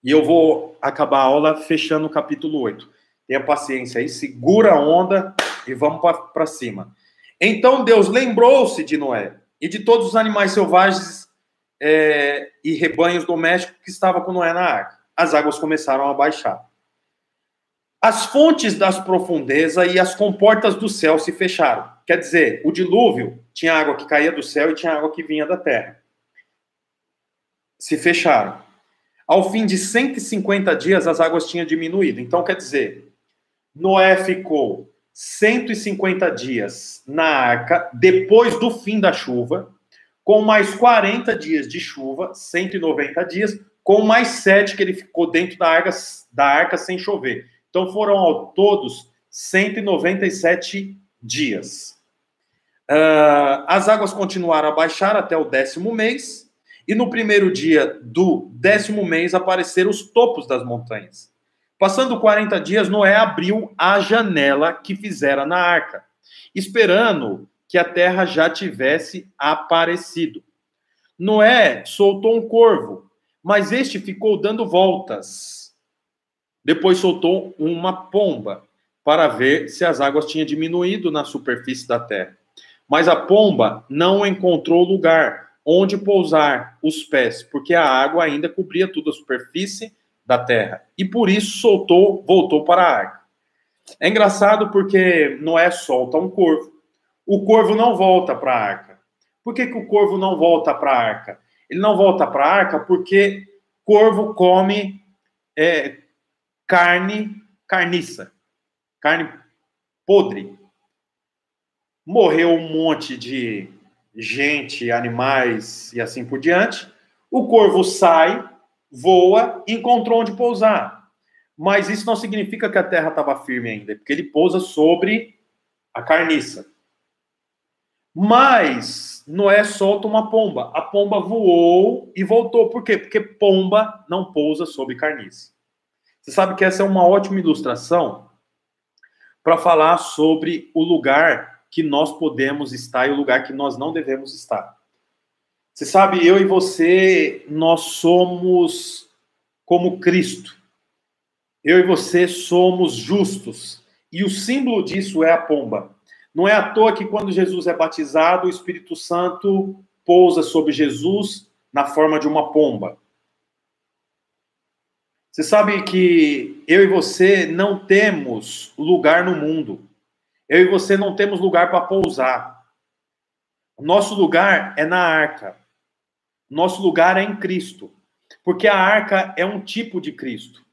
E eu vou acabar a aula fechando o capítulo 8. Tenha paciência aí, segura a onda e vamos para cima. Então Deus lembrou-se de Noé e de todos os animais selvagens é, e rebanhos domésticos que estavam com Noé na arca. As águas começaram a baixar. As fontes das profundezas e as comportas do céu se fecharam. Quer dizer, o dilúvio tinha água que caía do céu e tinha água que vinha da terra. Se fecharam. Ao fim de 150 dias, as águas tinham diminuído. Então, quer dizer, Noé ficou 150 dias na arca, depois do fim da chuva, com mais 40 dias de chuva, 190 dias, com mais 7 que ele ficou dentro da arca, da arca sem chover. Então, foram ao todos 197 dias. Uh, as águas continuaram a baixar até o décimo mês, e no primeiro dia do décimo mês apareceram os topos das montanhas. Passando 40 dias, Noé abriu a janela que fizera na arca, esperando que a terra já tivesse aparecido. Noé soltou um corvo, mas este ficou dando voltas. Depois soltou uma pomba para ver se as águas tinham diminuído na superfície da terra. Mas a pomba não encontrou lugar onde pousar os pés, porque a água ainda cobria toda a superfície da terra. E por isso soltou, voltou para a arca. É engraçado porque Noé solta um corvo. O corvo não volta para a arca. Por que, que o corvo não volta para a arca? Ele não volta para a arca porque corvo come é, carne carniça, carne podre. Morreu um monte de gente, animais e assim por diante. O corvo sai, voa encontrou onde pousar. Mas isso não significa que a terra estava firme ainda, porque ele pousa sobre a carniça. Mas Noé solta uma pomba. A pomba voou e voltou. Por quê? Porque pomba não pousa sobre carniça. Você sabe que essa é uma ótima ilustração para falar sobre o lugar que nós podemos estar e o lugar que nós não devemos estar. Você sabe, eu e você, nós somos como Cristo. Eu e você somos justos. E o símbolo disso é a pomba. Não é à toa que quando Jesus é batizado, o Espírito Santo pousa sobre Jesus na forma de uma pomba. Você sabe que eu e você não temos lugar no mundo. Eu e você não temos lugar para pousar. Nosso lugar é na arca. Nosso lugar é em Cristo. Porque a arca é um tipo de Cristo.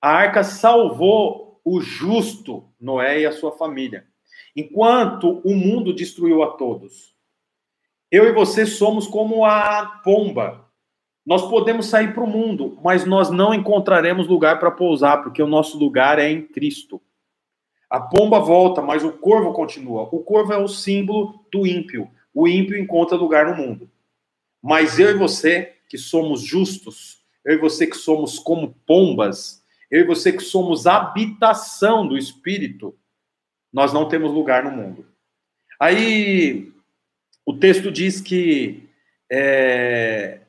A arca salvou o justo Noé e a sua família, enquanto o mundo destruiu a todos. Eu e você somos como a pomba. Nós podemos sair para o mundo, mas nós não encontraremos lugar para pousar, porque o nosso lugar é em Cristo. A pomba volta, mas o corvo continua. O corvo é o símbolo do ímpio. O ímpio encontra lugar no mundo. Mas eu e você, que somos justos, eu e você que somos como pombas, eu e você que somos habitação do Espírito, nós não temos lugar no mundo. Aí o texto diz que é,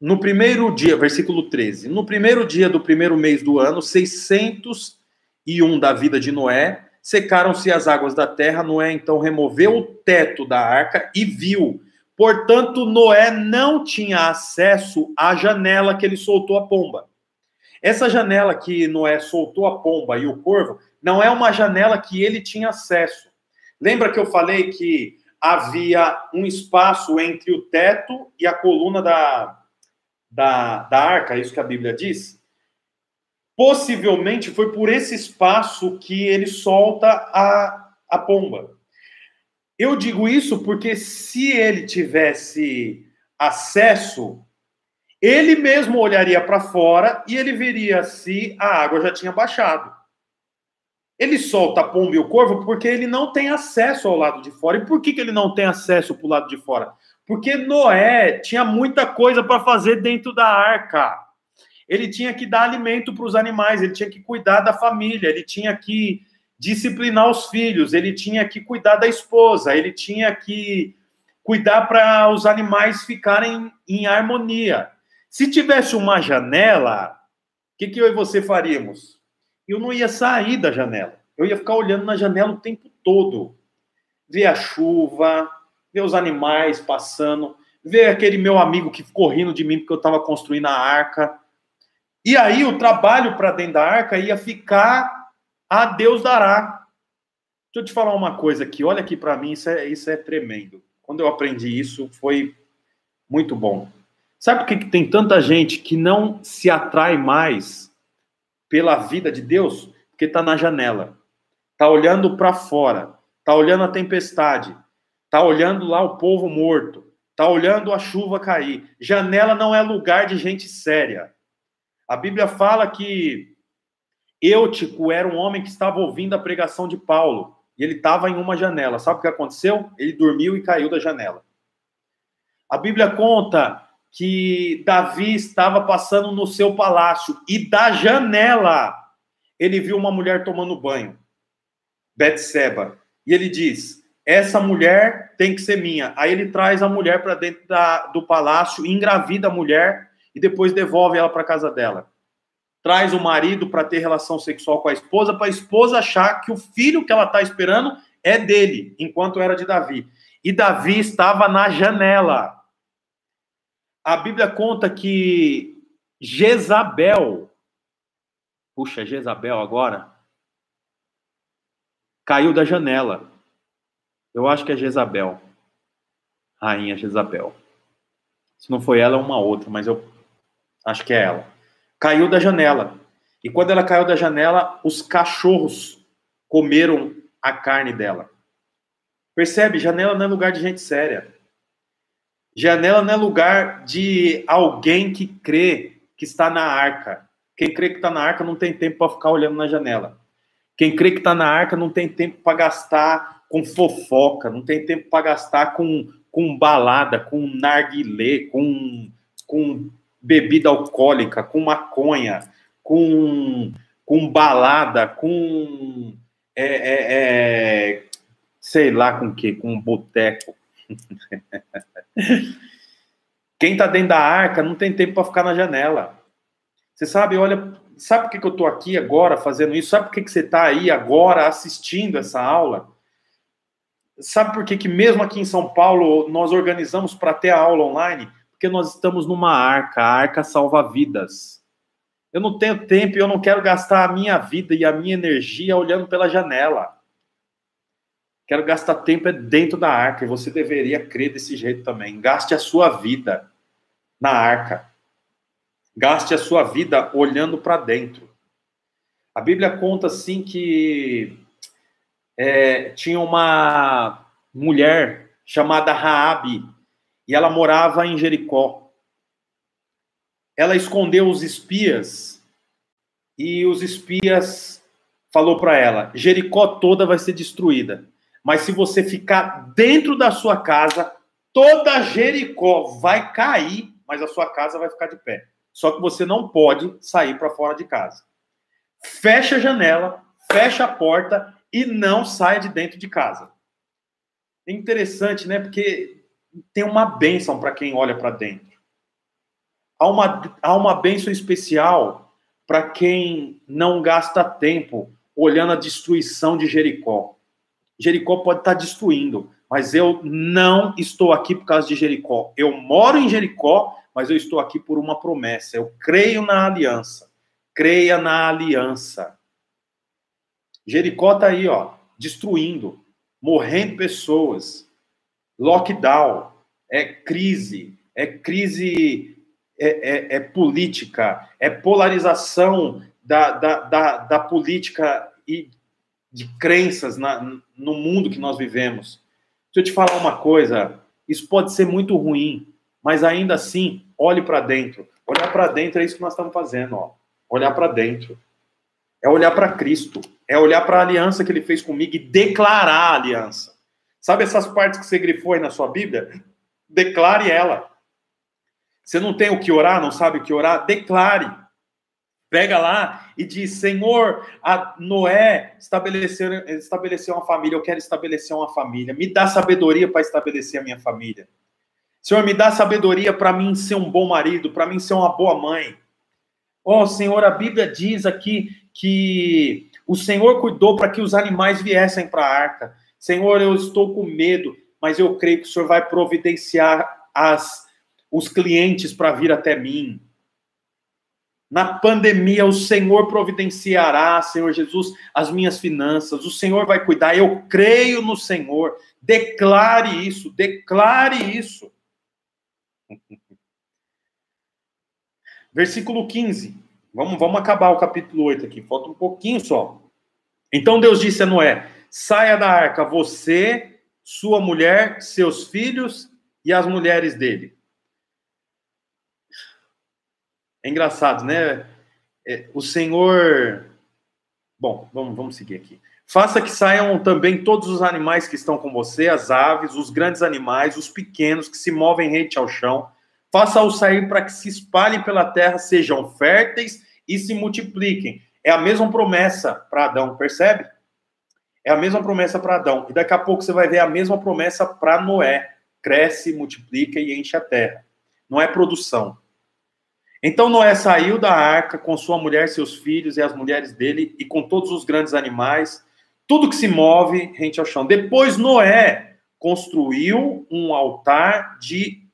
no primeiro dia, versículo 13, no primeiro dia do primeiro mês do ano, 601 da vida de Noé, secaram-se as águas da terra. Noé então removeu o teto da arca e viu Portanto, Noé não tinha acesso à janela que ele soltou a pomba. Essa janela que Noé soltou a pomba e o corvo não é uma janela que ele tinha acesso. Lembra que eu falei que havia um espaço entre o teto e a coluna da, da, da arca, é isso que a Bíblia diz? Possivelmente foi por esse espaço que ele solta a, a pomba. Eu digo isso porque se ele tivesse acesso, ele mesmo olharia para fora e ele veria se a água já tinha baixado. Ele solta a pomba e o corvo porque ele não tem acesso ao lado de fora. E por que, que ele não tem acesso para o lado de fora? Porque Noé tinha muita coisa para fazer dentro da arca. Ele tinha que dar alimento para os animais, ele tinha que cuidar da família, ele tinha que disciplinar os filhos, ele tinha que cuidar da esposa, ele tinha que cuidar para os animais ficarem em harmonia. Se tivesse uma janela, o que, que eu e você faríamos? Eu não ia sair da janela. Eu ia ficar olhando na janela o tempo todo. Ver a chuva, ver os animais passando, ver aquele meu amigo que ficou rindo de mim porque eu estava construindo a arca. E aí o trabalho para dentro da arca ia ficar a Deus dará. Deixa eu te falar uma coisa aqui, olha aqui para mim, isso é, isso é tremendo. Quando eu aprendi isso, foi muito bom. Sabe por que, tem tanta gente que não se atrai mais pela vida de Deus? Porque está na janela, está olhando para fora, está olhando a tempestade, está olhando lá o povo morto, está olhando a chuva cair. Janela não é lugar de gente séria. A Bíblia fala que Eutico era um homem que estava ouvindo a pregação de Paulo e ele estava em uma janela. Sabe o que aconteceu? Ele dormiu e caiu da janela. A Bíblia conta que Davi estava passando no seu palácio e da janela ele viu uma mulher tomando banho, Betseba, e ele diz: essa mulher tem que ser minha. Aí ele traz a mulher para dentro da, do palácio, engravida a mulher e depois devolve ela para casa dela traz o marido para ter relação sexual com a esposa, para a esposa achar que o filho que ela está esperando é dele, enquanto era de Davi. E Davi estava na janela. A Bíblia conta que Jezabel, puxa, Jezabel agora, caiu da janela. Eu acho que é Jezabel, rainha Jezabel. Se não foi ela, é uma outra, mas eu acho que é ela caiu da janela. E quando ela caiu da janela, os cachorros comeram a carne dela. Percebe? Janela não é lugar de gente séria. Janela não é lugar de alguém que crê que está na arca. Quem crê que está na arca não tem tempo para ficar olhando na janela. Quem crê que está na arca não tem tempo para gastar com fofoca, não tem tempo para gastar com, com balada, com narguilé, com, com bebida alcoólica, com maconha, com, com balada, com é, é, é sei lá com o quê, com boteco. Quem está dentro da arca não tem tempo para ficar na janela. Você sabe, olha, sabe por que, que eu estou aqui agora fazendo isso? Sabe por que, que você está aí agora assistindo essa aula? Sabe por que, que mesmo aqui em São Paulo nós organizamos para ter a aula online? Porque nós estamos numa arca, a arca salva vidas. Eu não tenho tempo e eu não quero gastar a minha vida e a minha energia olhando pela janela. Quero gastar tempo é dentro da arca e você deveria crer desse jeito também. Gaste a sua vida na arca. Gaste a sua vida olhando para dentro. A Bíblia conta assim que é, tinha uma mulher chamada Raabe e ela morava em Jericó. Ela escondeu os espias e os espias falou para ela: Jericó toda vai ser destruída, mas se você ficar dentro da sua casa, toda Jericó vai cair, mas a sua casa vai ficar de pé. Só que você não pode sair para fora de casa. Fecha a janela, fecha a porta e não saia de dentro de casa. É interessante, né? Porque tem uma bênção para quem olha para dentro. Há uma, há uma bênção especial para quem não gasta tempo olhando a destruição de Jericó. Jericó pode estar tá destruindo, mas eu não estou aqui por causa de Jericó. Eu moro em Jericó, mas eu estou aqui por uma promessa. Eu creio na aliança. Creia na aliança. Jericó está aí, ó, destruindo, morrendo pessoas, lockdown, é crise, é crise é, é, é política, é polarização da, da, da, da, política e de crenças na, no mundo que nós vivemos. Deixa eu te falar uma coisa, isso pode ser muito ruim, mas ainda assim, olhe para dentro. Olhar para dentro é isso que nós estamos fazendo, ó. Olhar para dentro. É olhar para Cristo é olhar para a aliança que ele fez comigo e declarar a aliança. Sabe essas partes que você grifou aí na sua Bíblia? Declare ela. Você não tem o que orar, não sabe o que orar? Declare. Pega lá e diz: Senhor, a Noé estabeleceu, estabeleceu uma família, eu quero estabelecer uma família. Me dá sabedoria para estabelecer a minha família. Senhor, me dá sabedoria para mim ser um bom marido, para mim ser uma boa mãe. Oh, Senhor, a Bíblia diz aqui que o Senhor cuidou para que os animais viessem para a arca. Senhor, eu estou com medo, mas eu creio que o Senhor vai providenciar as, os clientes para vir até mim. Na pandemia, o Senhor providenciará, Senhor Jesus, as minhas finanças. O Senhor vai cuidar. Eu creio no Senhor. Declare isso, declare isso. Versículo 15. Vamos, vamos acabar o capítulo 8 aqui, falta um pouquinho só. Então Deus disse a Noé: saia da arca, você, sua mulher, seus filhos e as mulheres dele. É engraçado, né? É, o Senhor. Bom, vamos, vamos seguir aqui. Faça que saiam também todos os animais que estão com você, as aves, os grandes animais, os pequenos que se movem rente ao chão faça-os sair para que se espalhem pela terra, sejam férteis e se multipliquem. É a mesma promessa para Adão, percebe? É a mesma promessa para Adão. E daqui a pouco você vai ver a mesma promessa para Noé. Cresce, multiplica e enche a terra. Não é produção. Então Noé saiu da arca com sua mulher, seus filhos e as mulheres dele, e com todos os grandes animais, tudo que se move rente ao chão. Depois Noé construiu um altar de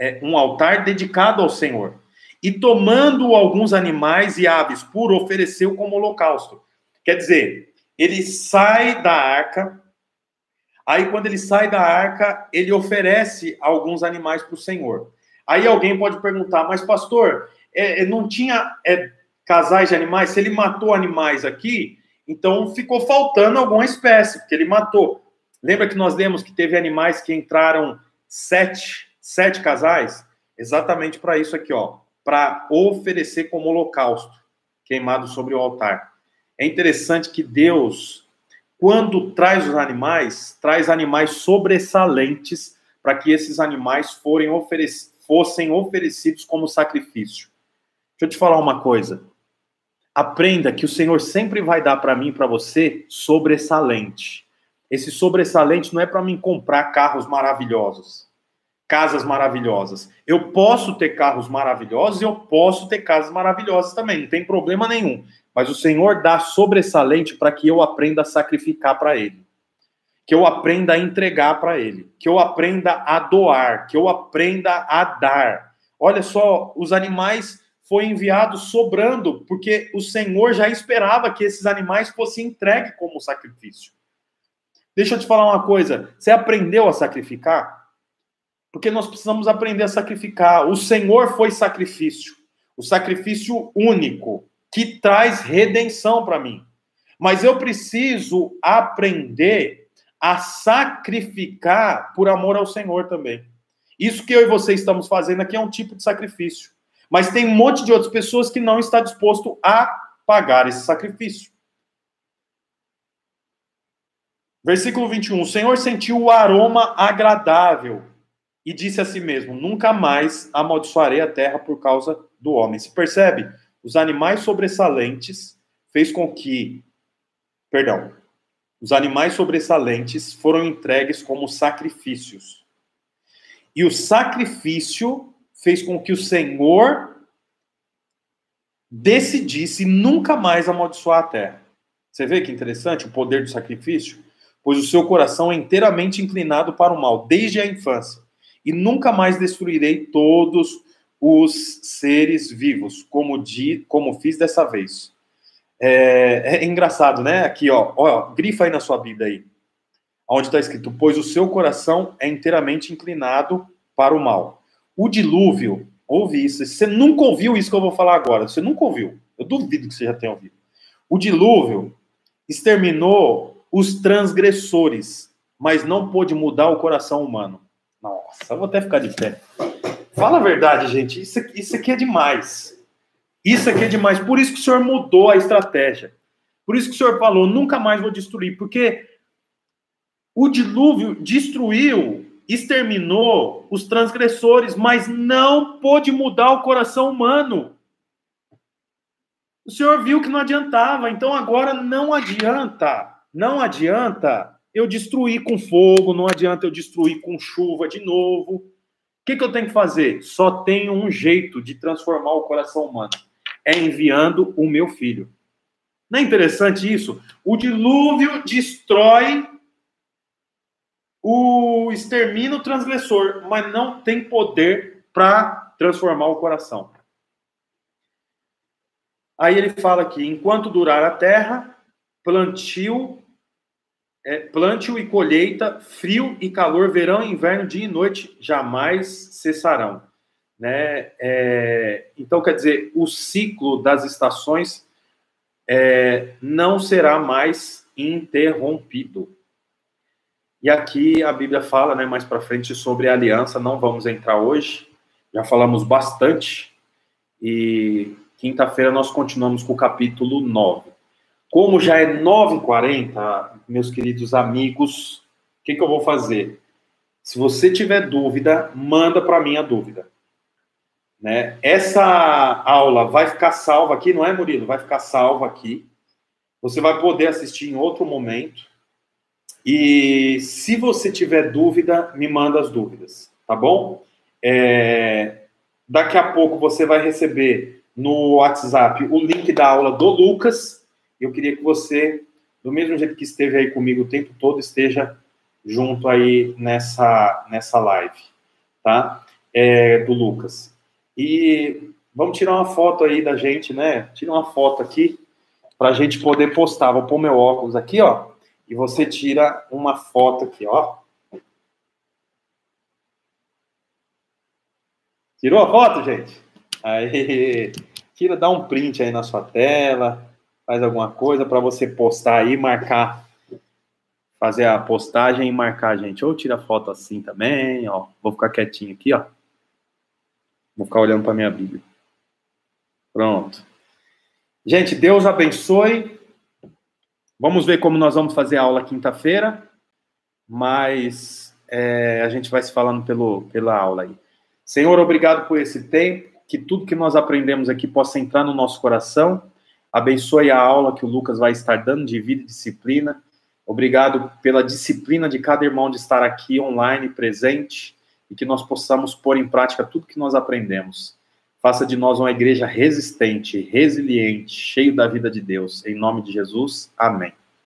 é, um altar dedicado ao Senhor. E tomando alguns animais e aves por ofereceu como holocausto. Quer dizer, ele sai da arca, aí quando ele sai da arca, ele oferece alguns animais para o Senhor. Aí alguém pode perguntar, mas pastor, é, é, não tinha é, casais de animais? Se ele matou animais aqui, então ficou faltando alguma espécie, porque ele matou. Lembra que nós lemos que teve animais que entraram sete sete casais, exatamente para isso aqui, ó, para oferecer como holocausto queimado sobre o altar. É interessante que Deus, quando traz os animais, traz animais sobressalentes para que esses animais forem oferec fossem oferecidos como sacrifício. Deixa eu te falar uma coisa. aprenda que o Senhor sempre vai dar para mim para você sobressalente. Esse sobressalente não é para mim comprar carros maravilhosos, casas maravilhosas. Eu posso ter carros maravilhosos e eu posso ter casas maravilhosas também, não tem problema nenhum. Mas o Senhor dá sobressalente para que eu aprenda a sacrificar para Ele, que eu aprenda a entregar para Ele, que eu aprenda a doar, que eu aprenda a dar. Olha só, os animais foi enviado sobrando, porque o Senhor já esperava que esses animais fossem entregues como sacrifício. Deixa eu te falar uma coisa: você aprendeu a sacrificar? Porque nós precisamos aprender a sacrificar. O Senhor foi sacrifício, o sacrifício único, que traz redenção para mim. Mas eu preciso aprender a sacrificar por amor ao Senhor também. Isso que eu e você estamos fazendo aqui é um tipo de sacrifício. Mas tem um monte de outras pessoas que não está disposto a pagar esse sacrifício. Versículo 21. O Senhor sentiu o aroma agradável e disse a si mesmo: Nunca mais amaldiçoarei a terra por causa do homem. Se percebe? Os animais sobressalentes fez com que, perdão, os animais sobressalentes foram entregues como sacrifícios. E o sacrifício fez com que o Senhor decidisse nunca mais amaldiçoar a terra. Você vê que interessante o poder do sacrifício? Pois o seu coração é inteiramente inclinado para o mal, desde a infância. E nunca mais destruirei todos os seres vivos, como, di, como fiz dessa vez. É, é engraçado, né? Aqui, ó, ó, grifa aí na sua vida aí. Onde está escrito, pois o seu coração é inteiramente inclinado para o mal. O dilúvio, ouve isso. Você nunca ouviu isso que eu vou falar agora. Você nunca ouviu. Eu duvido que você já tenha ouvido. O dilúvio exterminou os transgressores, mas não pôde mudar o coração humano. Nossa, vou até ficar de pé. Fala a verdade, gente. Isso isso aqui é demais. Isso aqui é demais. Por isso que o senhor mudou a estratégia. Por isso que o senhor falou: nunca mais vou destruir. Porque o dilúvio destruiu exterminou os transgressores, mas não pôde mudar o coração humano. O Senhor viu que não adiantava, então agora não adianta, não adianta eu destruir com fogo, não adianta eu destruir com chuva de novo. O que, que eu tenho que fazer? Só tenho um jeito de transformar o coração humano: é enviando o meu filho. Não é interessante isso? O dilúvio destrói o extermina o transgressor, mas não tem poder para transformar o coração. Aí ele fala aqui: enquanto durar a terra, plantio, é, plantio e colheita, frio e calor, verão e inverno, dia e noite jamais cessarão. Né? É, então, quer dizer, o ciclo das estações é, não será mais interrompido. E aqui a Bíblia fala, né, mais para frente sobre a aliança, não vamos entrar hoje, já falamos bastante, e quinta-feira nós continuamos com o capítulo 9. Como já é 9h40, meus queridos amigos, o que, que eu vou fazer? Se você tiver dúvida, manda para mim a dúvida. Né? Essa aula vai ficar salva aqui, não é, Murilo? Vai ficar salva aqui. Você vai poder assistir em outro momento. E se você tiver dúvida, me manda as dúvidas, tá bom? É, daqui a pouco você vai receber no WhatsApp o link da aula do Lucas. Eu queria que você, do mesmo jeito que esteve aí comigo o tempo todo, esteja junto aí nessa, nessa live, tá? É, do Lucas. E vamos tirar uma foto aí da gente, né? Tira uma foto aqui para a gente poder postar. Vou pôr meu óculos aqui, ó e você tira uma foto aqui, ó. Tirou a foto, gente? Aí, tira, dá um print aí na sua tela, faz alguma coisa para você postar aí, marcar, fazer a postagem e marcar a gente. Ou tira foto assim também, ó. Vou ficar quietinho aqui, ó. Vou ficar olhando para minha Bíblia. Pronto. Gente, Deus abençoe. Vamos ver como nós vamos fazer a aula quinta-feira, mas é, a gente vai se falando pelo, pela aula aí. Senhor, obrigado por esse tempo, que tudo que nós aprendemos aqui possa entrar no nosso coração, Abençoe a aula que o Lucas vai estar dando de vida e disciplina. Obrigado pela disciplina de cada irmão de estar aqui online, presente, e que nós possamos pôr em prática tudo que nós aprendemos. Faça de nós uma igreja resistente, resiliente, cheio da vida de Deus. Em nome de Jesus, amém.